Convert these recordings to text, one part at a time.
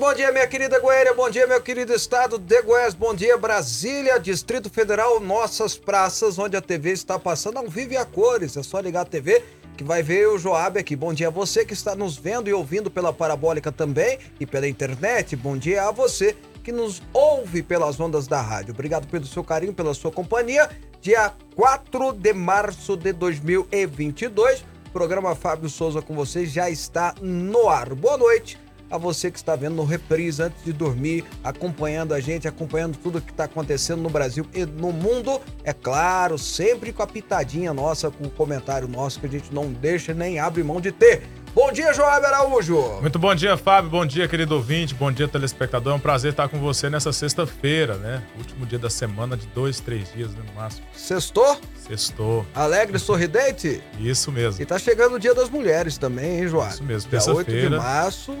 bom dia, minha querida Goiânia, bom dia, meu querido estado de Goiás, bom dia, Brasília, Distrito Federal, nossas praças, onde a TV está passando ao vivo e a cores. É só ligar a TV que vai ver o Joab aqui. Bom dia a você que está nos vendo e ouvindo pela parabólica também e pela internet. Bom dia a você que nos ouve pelas ondas da rádio. Obrigado pelo seu carinho, pela sua companhia. Dia 4 de março de 2022, programa Fábio Souza com vocês já está no ar. Boa noite a você que está vendo no reprise antes de dormir, acompanhando a gente, acompanhando tudo que está acontecendo no Brasil e no mundo. É claro, sempre com a pitadinha nossa, com o comentário nosso que a gente não deixa nem abre mão de ter. Bom dia, Joab Araújo. Muito bom dia, Fábio. Bom dia, querido ouvinte. Bom dia, telespectador. É um prazer estar com você nessa sexta-feira, né? Último dia da semana, de dois, três dias, né, no máximo. Sextou? Sextou. Alegre, sorridente? Isso mesmo. E tá chegando o Dia das Mulheres também, hein, Joab? Isso mesmo, Dia 8 de terça-feira. março,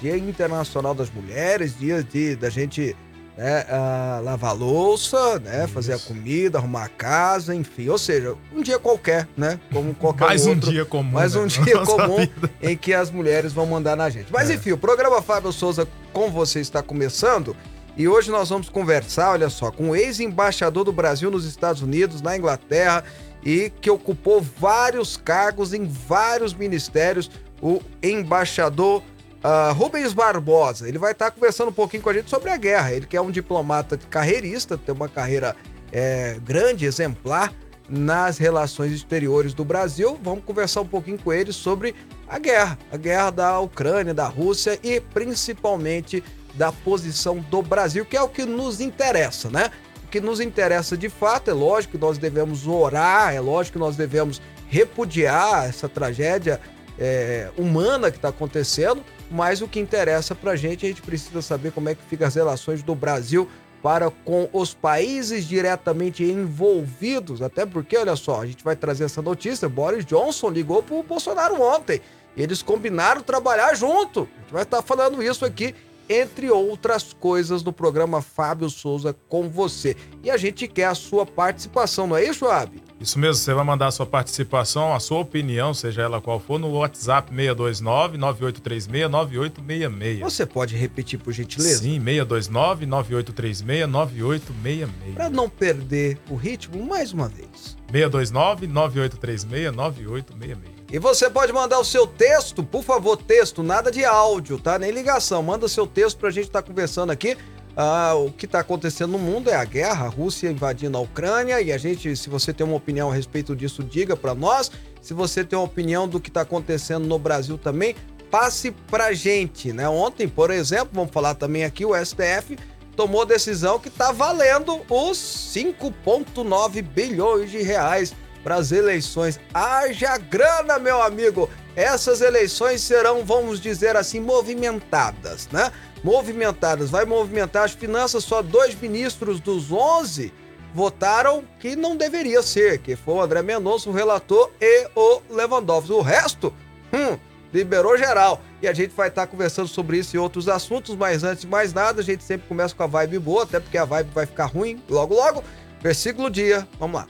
Dia Internacional das Mulheres, dia de, da gente né, ah, lavar louça, né, fazer a comida, arrumar a casa, enfim. Ou seja, um dia qualquer, né? Como qualquer Mais um outro. dia comum, Mais né, um dia nossa comum vida. em que as mulheres vão mandar na gente. Mas É. enfim, o programa Fábio Souza com você está começando. E hoje nós vamos conversar, olha só, com o ex-embaixador do Brasil nos Estados Unidos, na Inglaterra, e que ocupou vários cargos em vários ministérios, o embaixador ah, Rubens Barbosa. Ele vai estar conversando um pouquinho com a gente sobre a guerra. Ele que é um diplomata carreirista, tem uma carreira eh, grande, exemplar nas relações exteriores do Brasil. Vamos conversar um pouquinho com ele sobre a guerra, a guerra da Ucrânia, da Rússia e principalmente da posição do Brasil, que é o que nos interessa, né? O que nos interessa de fato, é lógico que nós devemos orar, é lógico que nós devemos repudiar essa tragédia é, humana que está acontecendo, mas o que interessa para a gente, a gente precisa saber como é que ficam as relações do Brasil para com os países diretamente envolvidos, até porque, olha só, a gente vai trazer essa notícia, Boris Johnson ligou pro Bolsonaro ontem, eles combinaram trabalhar junto, a gente vai estar falando isso aqui, entre outras coisas, no programa Fábio Souza com você. E a gente quer a sua participação, não é isso, Ab? Isso mesmo, você vai mandar a sua participação, a sua opinião, seja ela qual for, no WhatsApp 629-9836-9866. Você pode repetir, por gentileza? Sim, 629-9836-9866. Para não perder o ritmo, mais uma vez. 629-9836-9866. E você pode mandar o seu texto, por favor, texto, nada de áudio, tá? Nem ligação. Manda seu texto pra gente estar conversando aqui. Ah, o que tá acontecendo no mundo é a guerra, a Rússia invadindo a Ucrânia. E a gente, se você tem uma opinião a respeito disso, diga pra nós. Se você tem uma opinião do que tá acontecendo no Brasil também, passe pra gente, né? Ontem, por exemplo, vamos falar também aqui, o STF tomou decisão que tá valendo os 5,9 bilhões de reais para as eleições. Haja grana, meu amigo! Essas eleições serão, vamos dizer assim, movimentadas, né? Movimentadas. Vai movimentar as finanças. Só dois ministros dos 11 votaram que não deveria ser, que foi o André Mendonça, o relator, e o Lewandowski. O resto, hum, liberou geral. E a gente vai estar conversando sobre isso e outros assuntos, mas antes de mais nada, a gente sempre começa com a vibe boa, até porque a vibe vai ficar ruim logo logo. Versículo dia, vamos lá.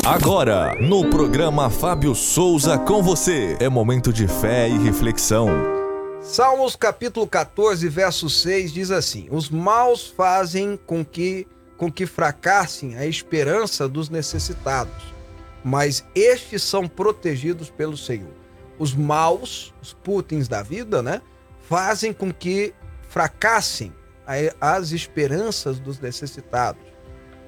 Agora, no programa Fábio Souza com você, é momento de fé e reflexão. Salmos capítulo 14, verso 6 diz assim: Os maus fazem com que com que fracassem a esperança dos necessitados, mas estes são protegidos pelo Senhor. Os maus, os putins da vida, né, fazem com que fracassem as esperanças dos necessitados,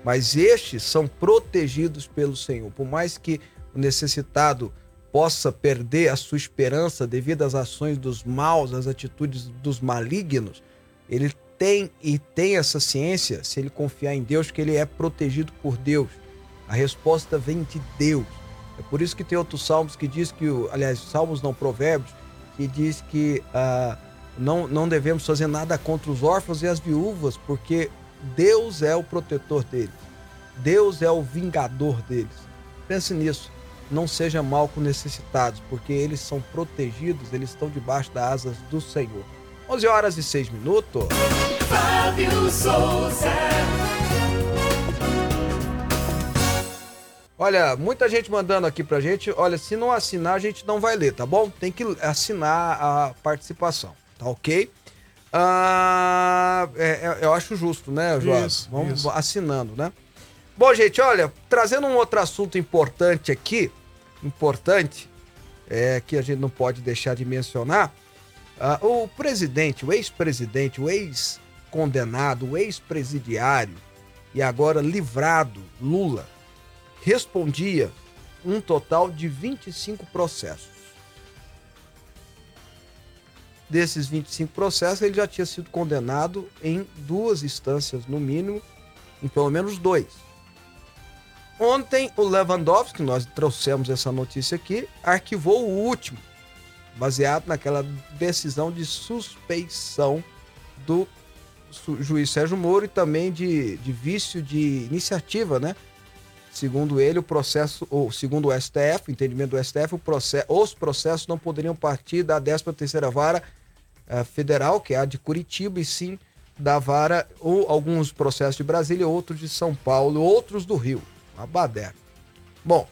mas estes são protegidos pelo Senhor. Por mais que o necessitado possa perder a sua esperança devido às ações dos maus, às atitudes dos malignos, ele tem e tem essa ciência, se ele confiar em Deus, que ele é protegido por Deus. A resposta vem de Deus. É por isso que tem outros salmos que diz que, aliás, salmos não provérbios, que diz que ah, não, não devemos fazer nada contra os órfãos e as viúvas, porque Deus é o protetor deles. Deus é o vingador deles. Pense nisso. Não seja mal com necessitados, porque eles são protegidos, eles estão debaixo das asas do Senhor. 11 horas e 6 minutos. Fábio Souza. Olha, muita gente mandando aqui pra gente. Olha, se não assinar, a gente não vai ler, tá bom? Tem que assinar a participação, tá ok? Ah, é, é, eu acho justo, né, Joás? Vamos isso. assinando, né? Bom, gente, olha, trazendo um outro assunto importante aqui, importante, é, que a gente não pode deixar de mencionar. Uh, o presidente, o ex-presidente, o ex-condenado, o ex-presidiário e agora livrado, Lula, respondia um total de 25 processos. Desses 25 processos, ele já tinha sido condenado em duas instâncias, no mínimo, em pelo menos dois. Ontem, o Lewandowski, nós trouxemos essa notícia aqui, arquivou o último, baseado naquela decisão de suspeição do juiz Sérgio Moro e também de, de vício de iniciativa, né? Segundo ele, o processo, ou segundo o STF, o entendimento do STF, processo, os processos não poderiam partir da 13ª Vara uh, Federal, que é a de Curitiba, e sim da vara, ou alguns processos de Brasília, outros de São Paulo, outros do Rio. Uma baderna. Bom,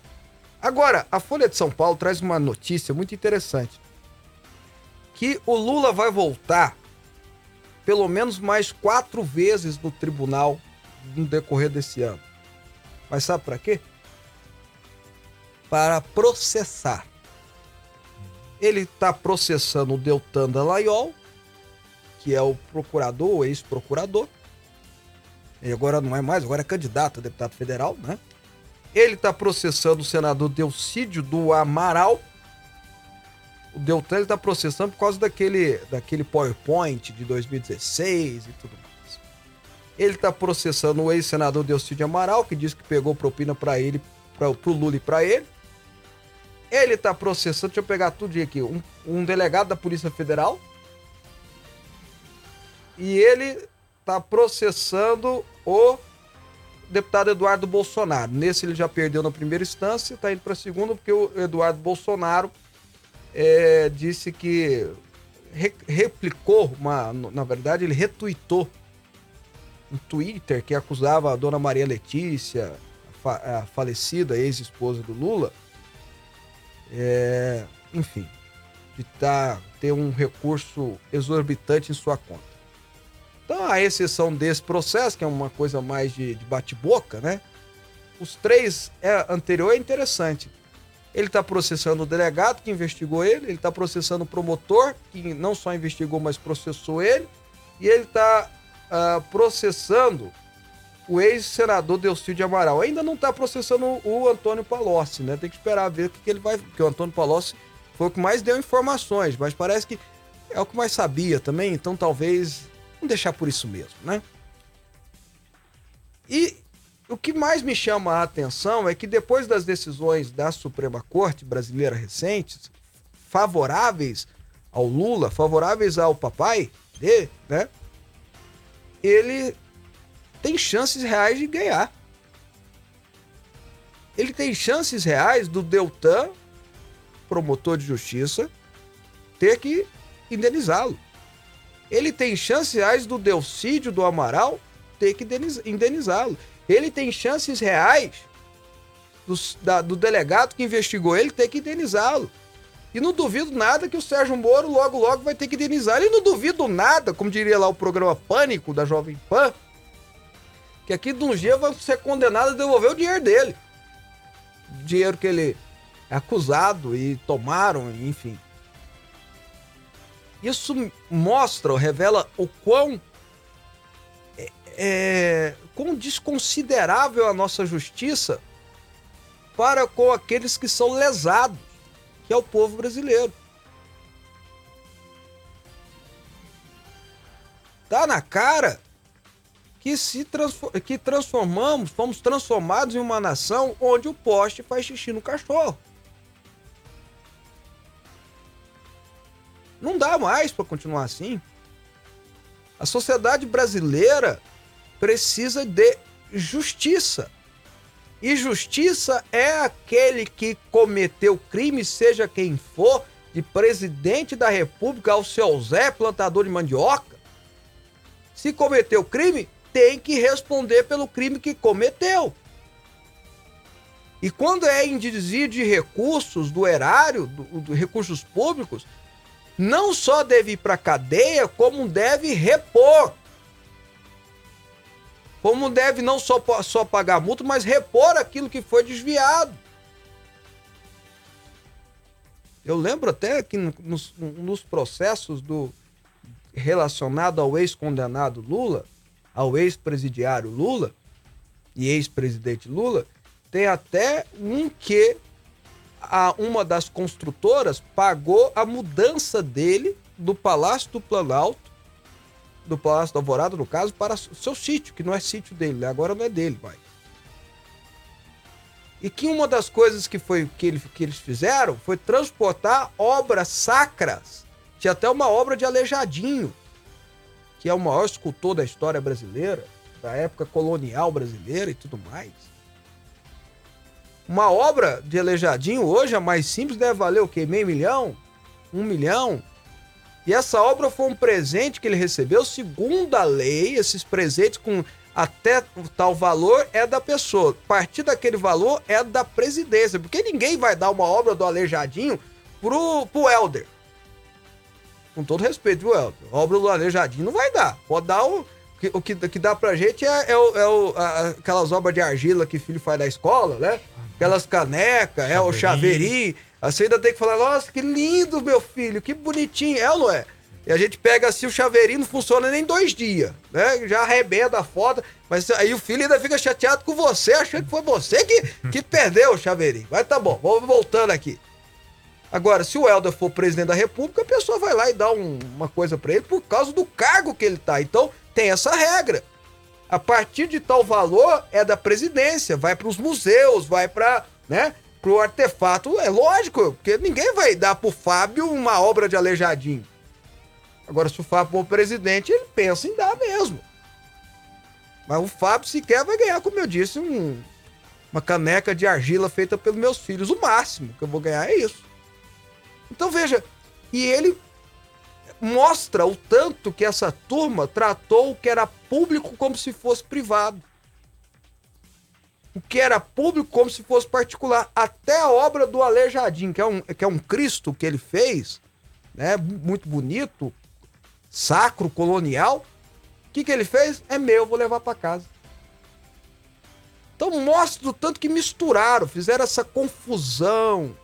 agora, a Folha de São Paulo traz uma notícia muito interessante. Que o Lula vai voltar pelo menos mais quatro vezes no tribunal no decorrer desse ano. Mas sabe para quê? Para processar. Ele está processando o Deltan Dallaiol, que é o procurador, o ex-procurador. Ele agora não é mais, agora é candidato a deputado federal, né? Ele está processando o senador Delcídio do Amaral. O Deltan está processando por causa daquele, daquele PowerPoint de 2016 e tudo mais. Ele está processando o ex-senador Delcídio Amaral, que diz que pegou propina para ele, para o Lula e para ele. Ele está processando, deixa eu pegar tudo aqui, um, um delegado da Polícia Federal. E ele está processando o deputado Eduardo Bolsonaro. Nesse ele já perdeu na primeira instância, está indo para a segunda, porque o Eduardo Bolsonaro é, disse que re, replicou, uma, na verdade, ele retuitou um Twitter que acusava a dona Maria Letícia, a falecida ex-esposa do Lula, é, enfim, de tá, ter um recurso exorbitante em sua conta. Então, a exceção desse processo, que é uma coisa mais de, de bate-boca, né? Os três é, anterior é interessante. Ele está processando o delegado que investigou ele, ele está processando o promotor que não só investigou, mas processou ele, e ele está uh, processando o ex-senador Delcio de Amaral. Ainda não está processando o Antônio Palocci, né? Tem que esperar ver o que, que ele vai. Porque o Antônio Palocci foi o que mais deu informações, mas parece que é o que mais sabia também, então talvez vamos deixar por isso mesmo, né? E o que mais me chama a atenção é que depois das decisões da Suprema Corte brasileira recentes, favoráveis ao Lula, favoráveis ao papai, dele, né? ele tem chances reais de ganhar. Ele tem chances reais do Deltan, promotor de justiça, ter que indenizá-lo. Ele tem chances reais do Delcídio do Amaral ter que indenizá-lo. Ele tem chances reais do, da, do delegado que investigou ele ter que indenizá-lo. E não duvido nada que o Sérgio Moro logo, logo vai ter que indenizar. E não duvido nada, como diria lá o programa Pânico da Jovem Pan, que aqui de um dia vai ser condenado a devolver o dinheiro dele. Dinheiro que ele é acusado e tomaram, enfim. Isso mostra, revela o quão, é, é, quão desconsiderável a nossa justiça para com aqueles que são lesados que é o povo brasileiro. Tá na cara que se que transformamos, fomos transformados em uma nação onde o poste faz xixi no cachorro. Não dá mais para continuar assim. A sociedade brasileira precisa de justiça. E justiça é aquele que cometeu crime, seja quem for, de presidente da República ao seu Zé, plantador de mandioca. Se cometeu crime, tem que responder pelo crime que cometeu. E quando é em de recursos do erário, do recursos públicos, não só deve ir para cadeia, como deve repor. Como deve não só, só pagar multa, mas repor aquilo que foi desviado. Eu lembro até que nos, nos processos do relacionado ao ex-condenado Lula, ao ex-presidiário Lula e ex-presidente Lula, tem até um que a, uma das construtoras pagou a mudança dele do Palácio do Planalto, do Palácio do Alvorada, no caso, para o seu sítio, que não é sítio dele, né? agora não é dele, vai. E que uma das coisas que, foi, que, ele, que eles fizeram foi transportar obras sacras. Tinha até uma obra de Aleijadinho, que é o maior escultor da história brasileira, da época colonial brasileira e tudo mais. Uma obra de Aleijadinho hoje, a mais simples, deve valer o quê? Meio milhão? Um milhão? E essa obra foi um presente que ele recebeu segundo a lei, esses presentes com até tal valor é da pessoa. A partir daquele valor é da presidência. Porque ninguém vai dar uma obra do Aleijadinho pro, pro Helder. Com todo respeito, viu? A obra do Aleijadinho não vai dar. Pode dar o. O que, o que dá pra gente é, é, o, é o, a, aquelas obras de argila que filho faz da escola, né? Aquelas canecas, é o chaveirinho. Você ainda tem que falar, nossa, que lindo, meu filho, que bonitinho. É ou não é? E a gente pega assim, o chaveirinho não funciona nem dois dias, né? Já arrebenta a foto, mas aí o filho ainda fica chateado com você, achando que foi você que, que perdeu o chaveirinho. Mas tá bom, vamos voltando aqui. Agora, se o Helder for presidente da República, a pessoa vai lá e dá um, uma coisa para ele por causa do cargo que ele tá. Então, tem essa regra. A partir de tal valor é da presidência, vai para os museus, vai para, né, pro artefato. É lógico, porque ninguém vai dar pro Fábio uma obra de aleijadinho. Agora, se o Fábio for presidente, ele pensa em dar mesmo. Mas o Fábio sequer vai ganhar, como eu disse, um, uma caneca de argila feita pelos meus filhos. O máximo que eu vou ganhar é isso. Então veja, e ele mostra o tanto que essa turma tratou o que era público como se fosse privado. O que era público como se fosse particular. Até a obra do Aleijadinho, que é um, que é um Cristo que ele fez, né, muito bonito, sacro, colonial. O que, que ele fez? É meu, vou levar para casa. Então mostra o tanto que misturaram, fizeram essa confusão.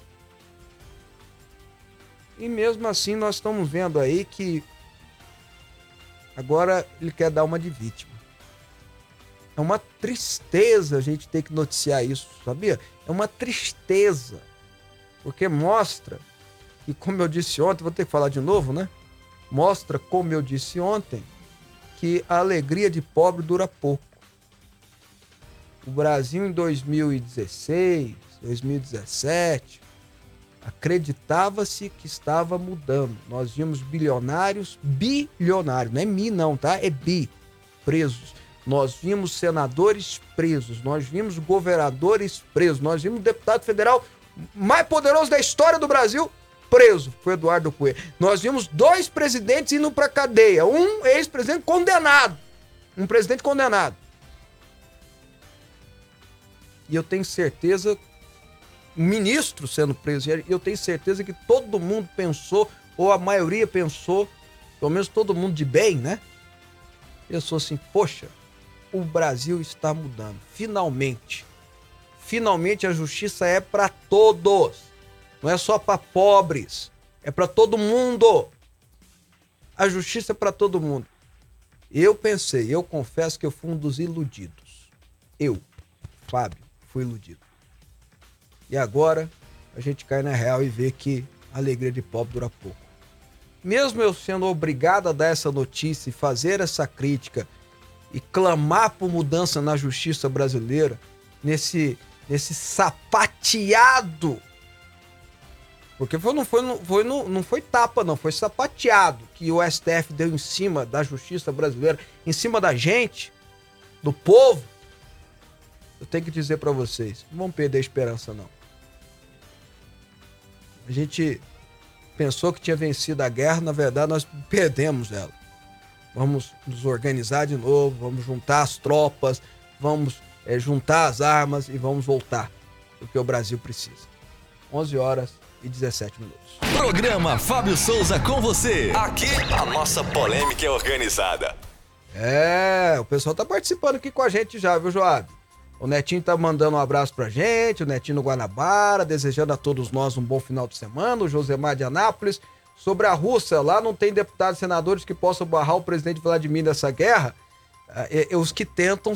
E mesmo assim nós estamos vendo aí que agora ele quer dar uma de vítima. É uma tristeza a gente ter que noticiar isso, sabia? É uma tristeza. Porque mostra, e como eu disse ontem, vou ter que falar de novo, né? mostra, como eu disse ontem, que a alegria de pobre dura pouco. O Brasil em 2016, 2017, acreditava-se que estava mudando. Nós vimos bilionários, bilionários, não é mi não, tá? É bi, presos. Nós vimos senadores presos, nós vimos governadores presos, nós vimos deputado federal mais poderoso da história do Brasil preso, foi Eduardo Coelho. Nós vimos dois presidentes indo para cadeia, um ex-presidente condenado, um presidente condenado. E eu tenho certeza, ministro sendo preso, e eu tenho certeza que todo mundo pensou, ou a maioria pensou, pelo menos todo mundo de bem, né? Pensou assim, poxa, o Brasil está mudando, finalmente. Finalmente a justiça é para todos. Não é só para pobres, é para todo mundo. A justiça é para todo mundo. Eu pensei, eu confesso que eu fui um dos iludidos. Eu, Fábio, fui iludido. E agora a gente cai na real e vê que a alegria de pobre dura pouco. Mesmo eu sendo obrigado a dar essa notícia e fazer essa crítica e clamar por mudança na justiça brasileira, nesse, nesse sapateado porque foi, não, foi, não, foi, não, não foi tapa, não, foi sapateado que o STF deu em cima da justiça brasileira, em cima da gente, do povo. eu tenho que dizer para vocês, não vamos perder a esperança não. A gente pensou que tinha vencido a guerra, na verdade nós perdemos ela. Vamos nos organizar de novo, vamos juntar as tropas, vamos é, juntar as armas e vamos voltar, porque o Brasil precisa. 11 horas e 17 minutos. Programa Fábio Souza com você. Aqui a nossa polêmica é organizada. É, o pessoal tá participando aqui com a gente já, viu, Joab? O Netinho tá mandando um abraço pra gente, o Netinho no Guanabara, desejando a todos nós um bom final de semana, o Josemar de Anápolis. Sobre a Rússia, lá não tem deputados e senadores que possam barrar o presidente Vladimir nessa guerra. É, é, os que tentam,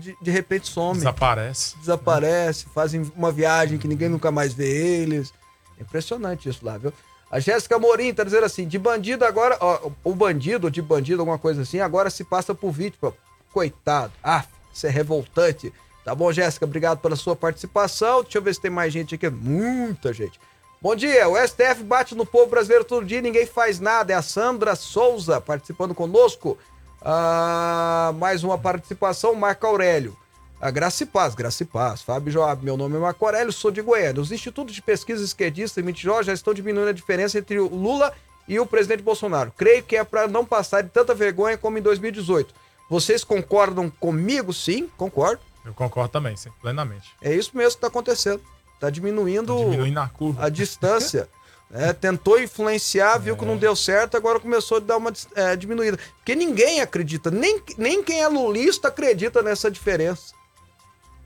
de, de repente, somem. Desaparece. Desaparece, fazem uma viagem que ninguém nunca mais vê eles. Impressionante isso lá, viu? A Jéssica Morim tá dizendo assim: de bandido agora, ó, o bandido, de bandido, alguma coisa assim, agora se passa por vítima. Coitado. Ah, isso é revoltante. Tá bom, Jéssica? Obrigado pela sua participação. Deixa eu ver se tem mais gente aqui. Muita gente. Bom dia. O STF bate no povo brasileiro todo dia, ninguém faz nada. É a Sandra Souza participando conosco. Ah, mais uma participação, Marco Aurélio. A Graça e Paz, Graça e Paz. Fábio Joab, meu nome é Marco Aurélio, sou de Goiânia. Os institutos de pesquisa esquerdista e já estão diminuindo a diferença entre o Lula e o presidente Bolsonaro. Creio que é para não passar de tanta vergonha como em 2018. Vocês concordam comigo? Sim, concordo. Eu concordo também, sim, plenamente. É isso mesmo que está acontecendo. Está diminuindo, tá diminuindo a, curva. a distância. É, tentou influenciar, viu é. que não deu certo, agora começou a dar uma é, diminuída. Porque ninguém acredita, nem, nem quem é lulista acredita nessa diferença.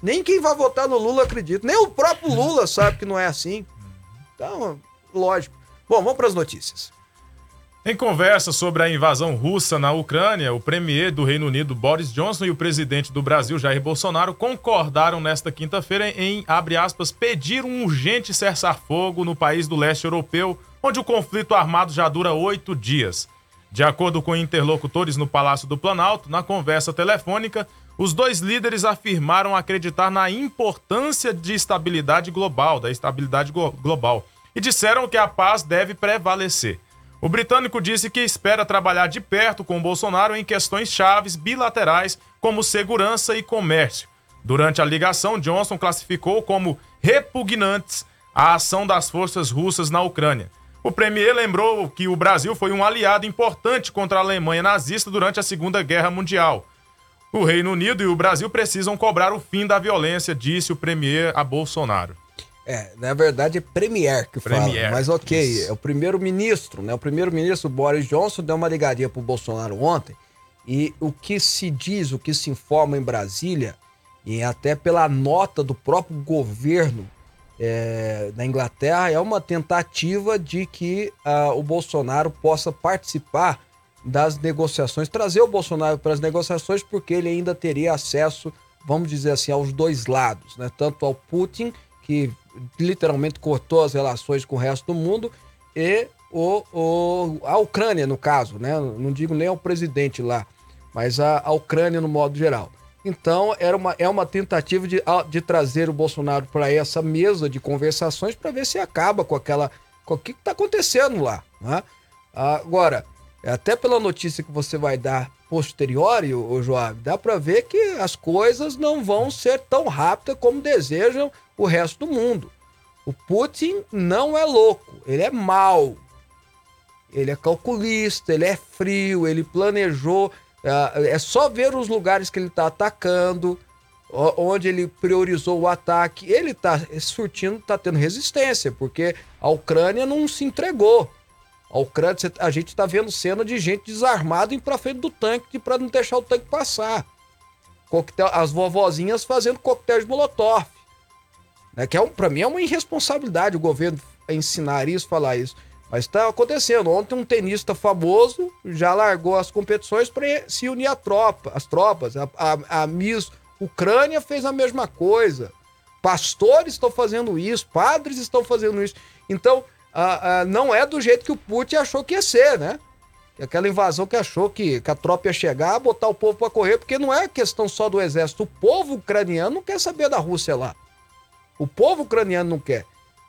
Nem quem vai votar no Lula acredita. Nem o próprio Lula sabe que não é assim. Então, lógico. Bom, vamos para as notícias. Em conversa sobre a invasão russa na Ucrânia, o premier do Reino Unido Boris Johnson e o presidente do Brasil Jair Bolsonaro concordaram nesta quinta-feira em, abre aspas, pedir um urgente cessar-fogo no país do leste europeu, onde o conflito armado já dura oito dias. De acordo com interlocutores no Palácio do Planalto, na conversa telefônica, os dois líderes afirmaram acreditar na importância de estabilidade global, da estabilidade global, e disseram que a paz deve prevalecer. O britânico disse que espera trabalhar de perto com Bolsonaro em questões chaves bilaterais, como segurança e comércio. Durante a ligação, Johnson classificou como repugnantes a ação das forças russas na Ucrânia. O premier lembrou que o Brasil foi um aliado importante contra a Alemanha nazista durante a Segunda Guerra Mundial o Reino Unido e o Brasil precisam cobrar o fim da violência, disse o premier a Bolsonaro. É, na verdade é premier que premier, fala, mas ok, isso. é o primeiro-ministro, né? O primeiro-ministro Boris Johnson deu uma ligadinha pro Bolsonaro ontem e o que se diz, o que se informa em Brasília e até pela nota do próprio governo é, da Inglaterra é uma tentativa de que uh, o Bolsonaro possa participar das negociações, trazer o Bolsonaro para as negociações, porque ele ainda teria acesso, vamos dizer assim, aos dois lados, né? Tanto ao Putin, que literalmente cortou as relações com o resto do mundo, e o, o, a Ucrânia, no caso, né? Não digo nem ao presidente lá, mas a, a Ucrânia no modo geral. Então, era uma, é uma tentativa de, de trazer o Bolsonaro para essa mesa de conversações para ver se acaba com aquela. com o que está acontecendo lá. Né? Agora, até pela notícia que você vai dar posterior, o Joab, dá para ver que as coisas não vão ser tão rápidas como desejam o resto do mundo. O Putin não é louco, ele é mau. Ele é calculista, ele é frio, ele planejou. É, é só ver os lugares que ele está atacando, onde ele priorizou o ataque. Ele está surtindo, está tendo resistência, porque a Ucrânia não se entregou. A Ucrânia, a gente está vendo cena de gente desarmada indo para frente do tanque para não deixar o tanque passar. As vovozinhas fazendo coquetel de molotov. Né? Que é um, para mim é uma irresponsabilidade o governo ensinar isso, falar isso. Mas está acontecendo. Ontem um tenista famoso já largou as competições para se unir à tropa, às tropas. A, a, a Miss Ucrânia fez a mesma coisa. Pastores estão fazendo isso, padres estão fazendo isso. Então, ah, ah, não é do jeito que o Putin achou que ia ser, né? Aquela invasão que achou que, que a tropa ia chegar, botar o povo para correr, porque não é questão só do exército. O povo ucraniano não quer saber da Rússia lá. O povo ucraniano não quer.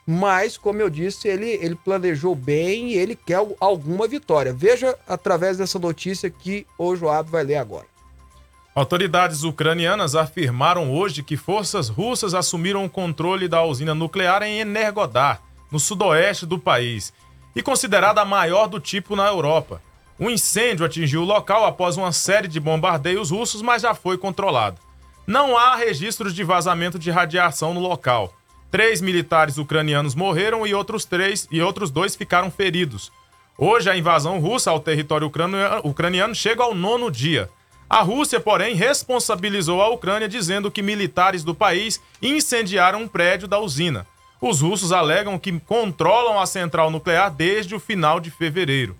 Mas, como eu disse, ele, ele planejou bem e ele quer alguma vitória. Veja através dessa notícia que o Joab vai ler agora. Autoridades ucranianas afirmaram hoje que forças russas assumiram o controle da usina nuclear em Energodar, no sudoeste do país, e considerada a maior do tipo na Europa. O incêndio atingiu o local após uma série de bombardeios russos, mas já foi controlado. Não há registros de vazamento de radiação no local. Três militares ucranianos morreram e outros três e outros dois ficaram feridos. Hoje, a invasão russa ao território ucraniano chega ao nono dia. A Rússia, porém, responsabilizou a Ucrânia dizendo que militares do país incendiaram um prédio da usina. Os russos alegam que controlam a central nuclear desde o final de fevereiro.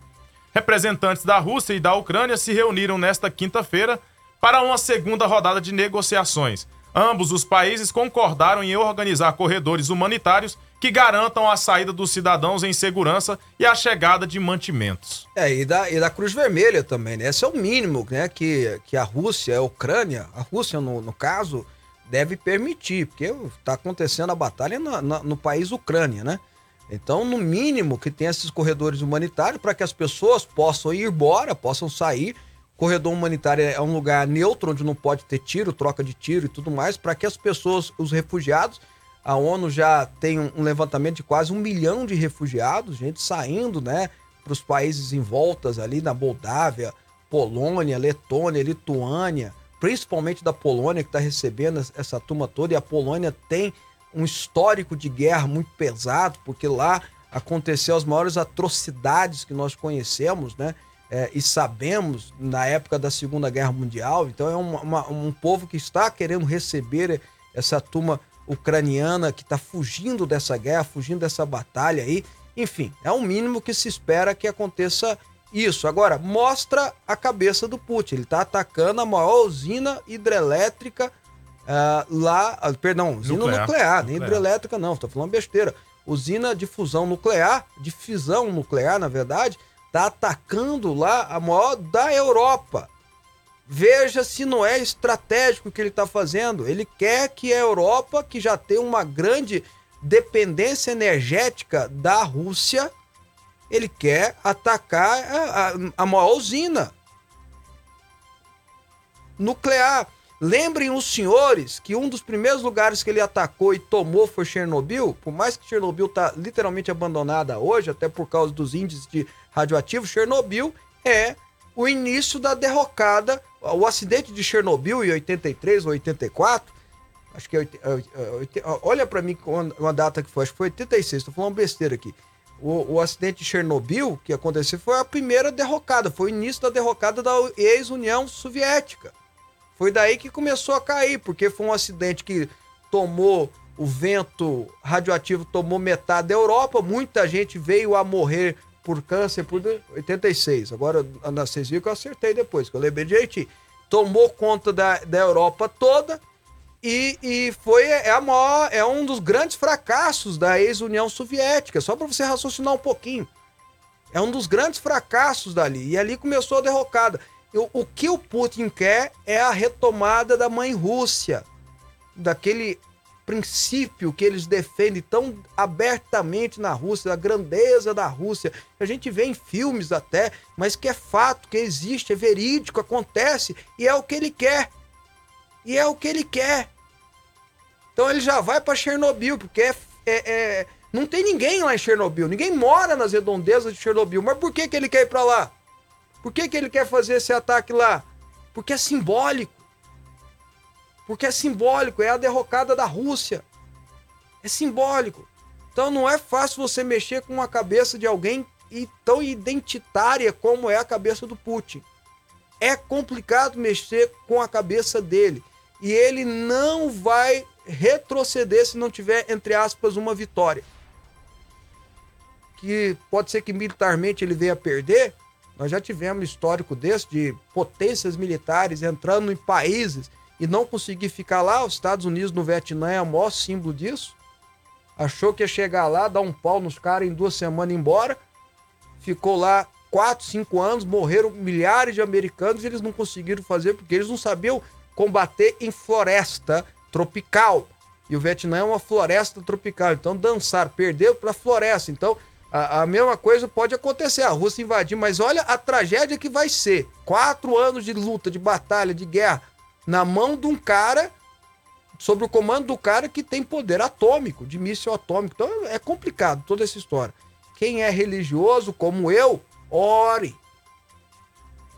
Representantes da Rússia e da Ucrânia se reuniram nesta quinta-feira para uma segunda rodada de negociações. Ambos os países concordaram em organizar corredores humanitários que garantam a saída dos cidadãos em segurança e a chegada de mantimentos. É, e da, e da Cruz Vermelha também, né? Esse é o mínimo né, que, que a Rússia, a Ucrânia, a Rússia no, no caso, deve permitir, porque está acontecendo a batalha na, na, no país Ucrânia, né? Então, no mínimo, que tenha esses corredores humanitários para que as pessoas possam ir embora, possam sair Corredor humanitário é um lugar neutro, onde não pode ter tiro, troca de tiro e tudo mais, para que as pessoas, os refugiados, a ONU já tem um levantamento de quase um milhão de refugiados, gente saindo, né, para os países em voltas ali, na Moldávia, Polônia, Letônia, Lituânia, principalmente da Polônia, que está recebendo essa turma toda, e a Polônia tem um histórico de guerra muito pesado, porque lá aconteceu as maiores atrocidades que nós conhecemos, né? É, e sabemos na época da Segunda Guerra Mundial. Então é uma, uma, um povo que está querendo receber essa turma ucraniana que está fugindo dessa guerra, fugindo dessa batalha aí. Enfim, é o mínimo que se espera que aconteça isso. Agora, mostra a cabeça do Putin. Ele está atacando a maior usina hidrelétrica uh, lá. Uh, perdão, usina nuclear, nuclear nem hidrelétrica, não, estou falando besteira. Usina de fusão nuclear, de fisão nuclear, na verdade, está atacando lá a maior da Europa. Veja se não é estratégico o que ele está fazendo. Ele quer que a Europa, que já tem uma grande dependência energética da Rússia, ele quer atacar a, a, a maior usina nuclear. Lembrem os senhores que um dos primeiros lugares que ele atacou e tomou foi Chernobyl. Por mais que Chernobyl está literalmente abandonada hoje, até por causa dos índices de radioativo, Chernobyl é o início da derrocada. O acidente de Chernobyl em 83 ou 84, acho que é, é, é, olha para mim uma data que foi, acho que foi 86, estou falando besteira aqui. O, o, acidente de Chernobyl que aconteceu foi a primeira derrocada, foi o início da derrocada da ex-União Soviética. Foi daí que começou a cair, porque foi um acidente que tomou o vento radioativo tomou metade da Europa, muita gente veio a morrer por câncer por 86. Agora, vocês viram que eu acertei depois, que eu lembrei direitinho. Tomou conta da, da Europa toda e, e foi é, a maior, é um dos grandes fracassos da ex-União Soviética, só para você raciocinar um pouquinho. É um dos grandes fracassos dali. E ali começou a derrocada. O, o que o Putin quer é a retomada da mãe Rússia, daquele princípio que eles defendem tão abertamente na Rússia, da grandeza da Rússia, a gente vê em filmes até, mas que é fato, que existe, é verídico, acontece, e é o que ele quer. E é o que ele quer. Então ele já vai para Chernobyl, porque é, é, é, não tem ninguém lá em Chernobyl, ninguém mora nas redondezas de Chernobyl, mas por que, que ele quer ir para lá? Por que, que ele quer fazer esse ataque lá? Porque é simbólico. Porque é simbólico, é a derrocada da Rússia. É simbólico. Então não é fácil você mexer com a cabeça de alguém tão identitária como é a cabeça do Putin. É complicado mexer com a cabeça dele. E ele não vai retroceder se não tiver, entre aspas, uma vitória. Que pode ser que militarmente ele venha a perder, nós já tivemos histórico desse de potências militares entrando em países e não conseguir ficar lá. Os Estados Unidos no Vietnã é o maior símbolo disso. Achou que ia chegar lá, dar um pau nos caras em duas semanas embora. Ficou lá quatro, cinco anos, morreram milhares de americanos e eles não conseguiram fazer porque eles não sabiam combater em floresta tropical. E o Vietnã é uma floresta tropical. Então dançar, perdeu para floresta. Então a, a, mesma coisa pode acontecer, a Rússia invadir, mas olha a tragédia que vai ser. Quatro anos de luta, de batalha, de guerra, na mão de um cara, sob o comando do cara que tem poder atômico, de míssil atômico. Então é complicado toda essa história. Quem é religioso, como eu, ore.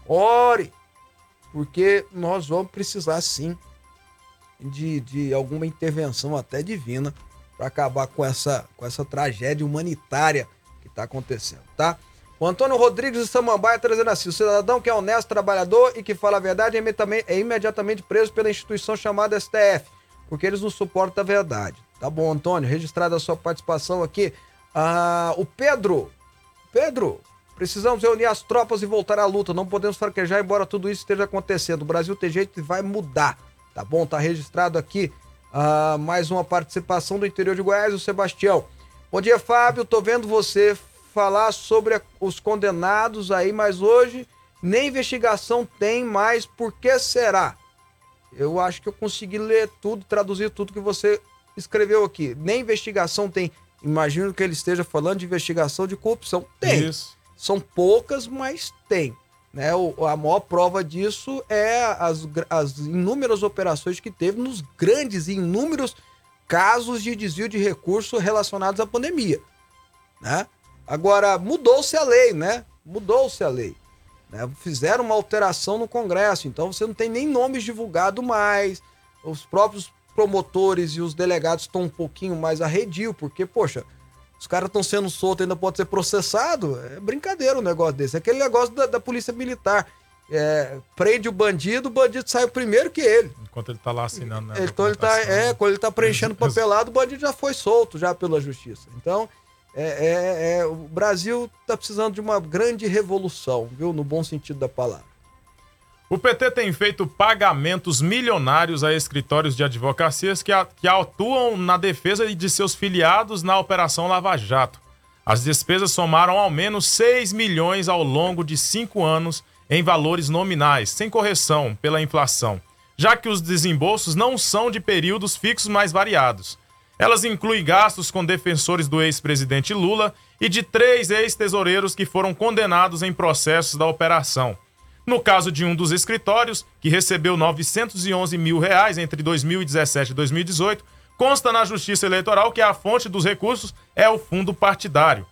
Ore. Porque nós vamos precisar sim de, de alguma intervenção até divina para acabar com essa, com essa tragédia humanitária está acontecendo, tá? O Antônio Rodrigues de Samambaia trazendo assim: o cidadão que é honesto, trabalhador e que fala a verdade é imediatamente preso pela instituição chamada STF, porque eles não suportam a verdade. Tá bom, Antônio, registrada a sua participação aqui. Ah, o Pedro, Pedro, precisamos reunir as tropas e voltar à luta. Não podemos fraquejar, embora tudo isso esteja acontecendo. O Brasil tem jeito e vai mudar. Tá bom? Tá registrado aqui ah, mais uma participação do interior de Goiás, o Sebastião. Bom dia, Fábio. Tô vendo você falar sobre os condenados aí, mas hoje nem investigação tem mais. Por que será? Eu acho que eu consegui ler tudo, traduzir tudo que você escreveu aqui. Nem investigação tem. Imagino que ele esteja falando de investigação de corrupção. Tem. Isso. São poucas, mas tem. Né? O, a maior prova disso é as, as inúmeras operações que teve nos grandes e inúmeros casos de desvio de recursos relacionados à pandemia. Né? Agora, mudou-se a lei, né? Mudou-se a lei. Né? Fizeram uma alteração no Congresso, então você não tem nem nomes divulgados mais. Os próprios promotores e os delegados estão um pouquinho mais arredio, porque, poxa, os caras estão sendo soltos, ainda pode ser processado. É brincadeira um negócio desse. É aquele negócio da, da polícia militar. É, prende o bandido, o bandido sai primeiro que ele. Enquanto ele tá lá assinando, né? Então ele tá, é, quando ele tá preenchendo papelado, o bandido já foi solto já pela justiça. Então, é, é, é, o Brasil tá precisando de uma grande revolução, viu? No bom sentido da palavra. O PT tem feito pagamentos milionários a escritórios de advocacias que, a, que atuam na defesa de seus filiados na Operação Lava Jato. As despesas somaram ao menos 6 milhões ao longo de cinco anos em valores nominais, sem correção pela inflação, já que os desembolsos não são de períodos fixos mais variados. Elas incluem gastos com defensores do ex-presidente Lula e de três ex-tesoureiros que foram condenados em processos da operação. No caso de um dos escritórios, que recebeu 911 mil reais entre 2017 e 2018, consta na Justiça Eleitoral que a fonte dos recursos é o fundo partidário.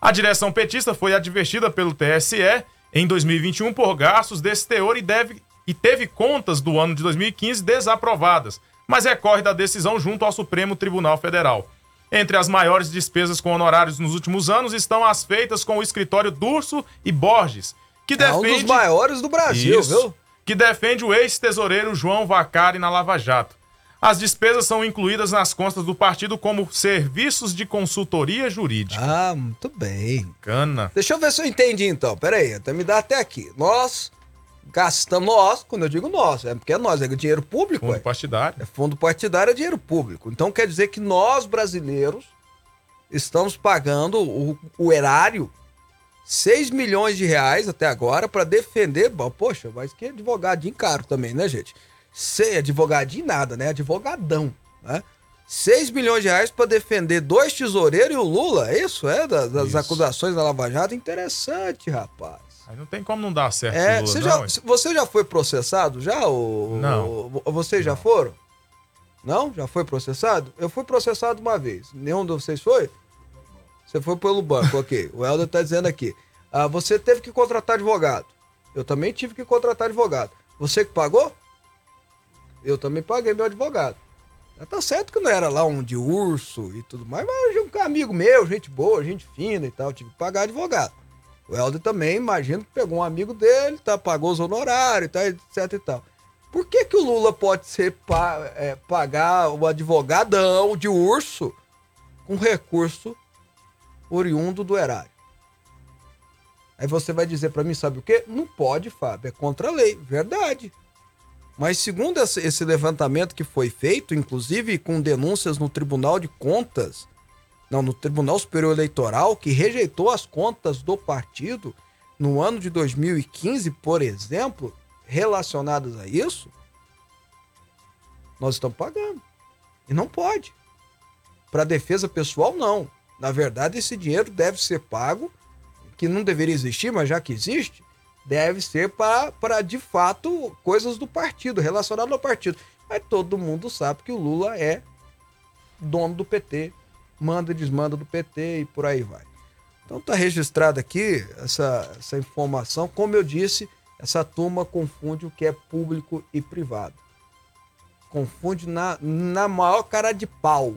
A direção petista foi advertida pelo TSE em 2021 por gastos desse teor e, deve, e teve contas do ano de 2015 desaprovadas, mas recorre da decisão junto ao Supremo Tribunal Federal. Entre as maiores despesas com honorários nos últimos anos estão as feitas com o escritório Durso e Borges, que defende... É um dos maiores do Brasil, Isso, viu? Que defende o ex-tesoureiro João Vacari na Lava Jato. As despesas são incluídas nas contas do partido como serviços de consultoria jurídica. Ah, muito bem. Cana. Deixa eu ver se eu entendi então. Pera aí, até me dá até aqui. Nós gastamos, nós, quando eu digo nós, é porque é nós, é dinheiro público. Fundo é. partidário. É fundo partidário, é dinheiro público. Então quer dizer que nós, brasileiros, estamos pagando o, o erário 6 milhões de reais até agora para defender. Poxa, mas que advogadinho caro também, né, gente? Sei, advogadinho nada, né? Advogadão, né? 6 milhões de reais para defender dois tesoureiros e o Lula, é isso é? Das, das isso. acusações da Lava Jato? Interessante, rapaz. Aí não tem como não dar certo. É, Lula, você, não, já, você já foi processado? Já? Ou, não. Ou, vocês já foram? Não? Já foi processado? Eu fui processado uma vez. Nenhum de vocês foi? Você foi pelo banco, ok. O Helder tá dizendo aqui. Ah, você teve que contratar advogado. Eu também tive que contratar advogado. Você que pagou? Eu também paguei meu advogado. Tá certo que não era lá um de urso e tudo mais, mas um amigo meu, gente boa, gente fina e tal, tive que pagar advogado. O Helder também, imagino que pegou um amigo dele, tá, pagou os honorários, tá, etc e tal. Por que que o Lula pode ser pa, é, pagar o advogadão de urso com recurso oriundo do erário. Aí você vai dizer para mim, sabe o quê? Não pode, Fábio, é contra a lei. Verdade. Mas segundo esse levantamento que foi feito, inclusive com denúncias no Tribunal de Contas, não, no Tribunal Superior Eleitoral, que rejeitou as contas do partido no ano de 2015, por exemplo, relacionadas a isso, nós estamos pagando. E não pode. Para defesa pessoal, não. Na verdade, esse dinheiro deve ser pago, que não deveria existir, mas já que existe, deve ser para, de fato, coisas do partido, relacionadas ao partido. Mas todo mundo sabe que o Lula é dono do PT, manda e desmanda do PT e por aí vai. Então tá registrado aqui essa, essa informação. Como eu disse, essa turma confunde o que é público e privado. Confunde na, na maior cara de pau.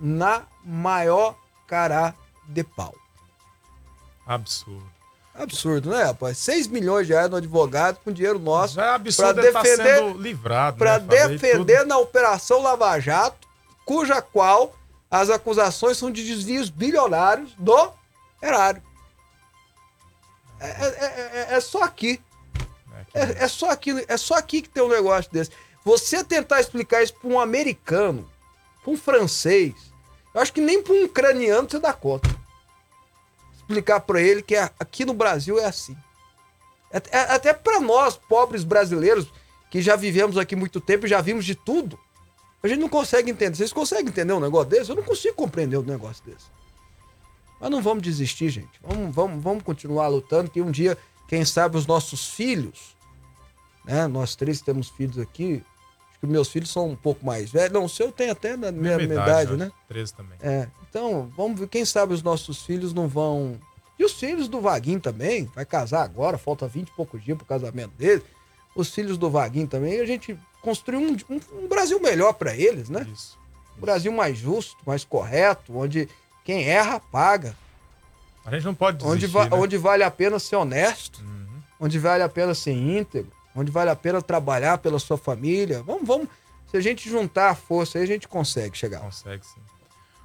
Na maior cara de pau. Absurdo. Absurdo, né, rapaz? 6 milhões de reais no advogado com dinheiro nosso. Já é absurdo pra defender, tá sendo livrado. Para né, defender na Operação Lava Jato, cuja qual as acusações são de desvios bilionários do erário. É, é, é, é só aqui. É, só aqui. É só aqui que tem um negócio desse. Você tentar explicar isso para um americano, para um francês, eu acho que nem para um ucraniano você dá conta explicar para ele que é, aqui no Brasil é assim. É, até para nós, pobres brasileiros, que já vivemos aqui muito tempo e já vimos de tudo, a gente não consegue entender. Vocês conseguem entender um negócio desse? Eu não consigo compreender um negócio desse. Mas não vamos desistir, gente. Vamos, vamos, vamos continuar lutando, que um dia, quem sabe, os nossos filhos, né? Nós três temos filhos aqui. Meus filhos são um pouco mais velhos. Não, o seu tem até na minha, minha idade, idade né? 13 também. É. Então, vamos ver, quem sabe os nossos filhos não vão. E os filhos do Vaguinho também, vai casar agora, falta 20 e poucos dias pro casamento dele. Os filhos do Vaguinho também, a gente construiu um, um, um Brasil melhor para eles, né? Isso. Um Brasil mais justo, mais correto, onde quem erra paga. A gente não pode desistir, onde, va né? onde vale a pena ser honesto, uhum. onde vale a pena ser íntegro, onde vale a pena trabalhar pela sua família. Vamos, vamos. Se a gente juntar a força aí, a gente consegue chegar. Consegue sim.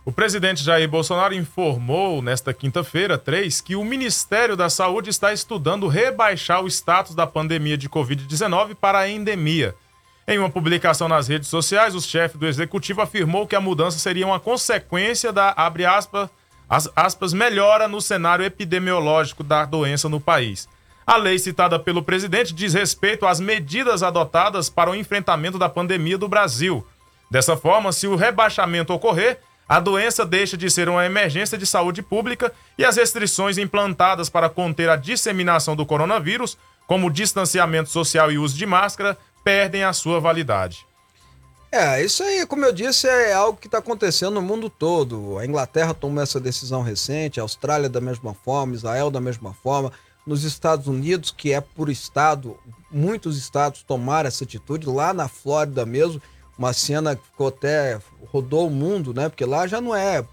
O presidente Jair Bolsonaro informou nesta quinta-feira, 3, que o Ministério da Saúde está estudando rebaixar o status da pandemia de Covid-19 para a endemia. Em uma publicação nas redes sociais, o chefe do executivo afirmou que a mudança seria uma consequência da, abre aspas, as, aspas, melhora no cenário epidemiológico da doença no país. A lei citada pelo presidente diz respeito às medidas adotadas para o enfrentamento da pandemia do Brasil. Dessa forma, se o rebaixamento ocorrer, a doença deixa de ser uma emergência de saúde pública e as restrições implantadas para conter a disseminação do coronavírus, como distanciamento social e uso de máscara, perdem a sua validade. É, isso aí, como eu disse, é algo que está acontecendo no mundo todo. A Inglaterra tomou essa decisão recente, a Austrália da mesma forma, Israel da mesma forma. Nos Estados Unidos, que é por estado, muitos estados tomaram essa atitude. Lá na Flórida mesmo, uma cena que ficou até rodou o mundo, né? Porque lá já não é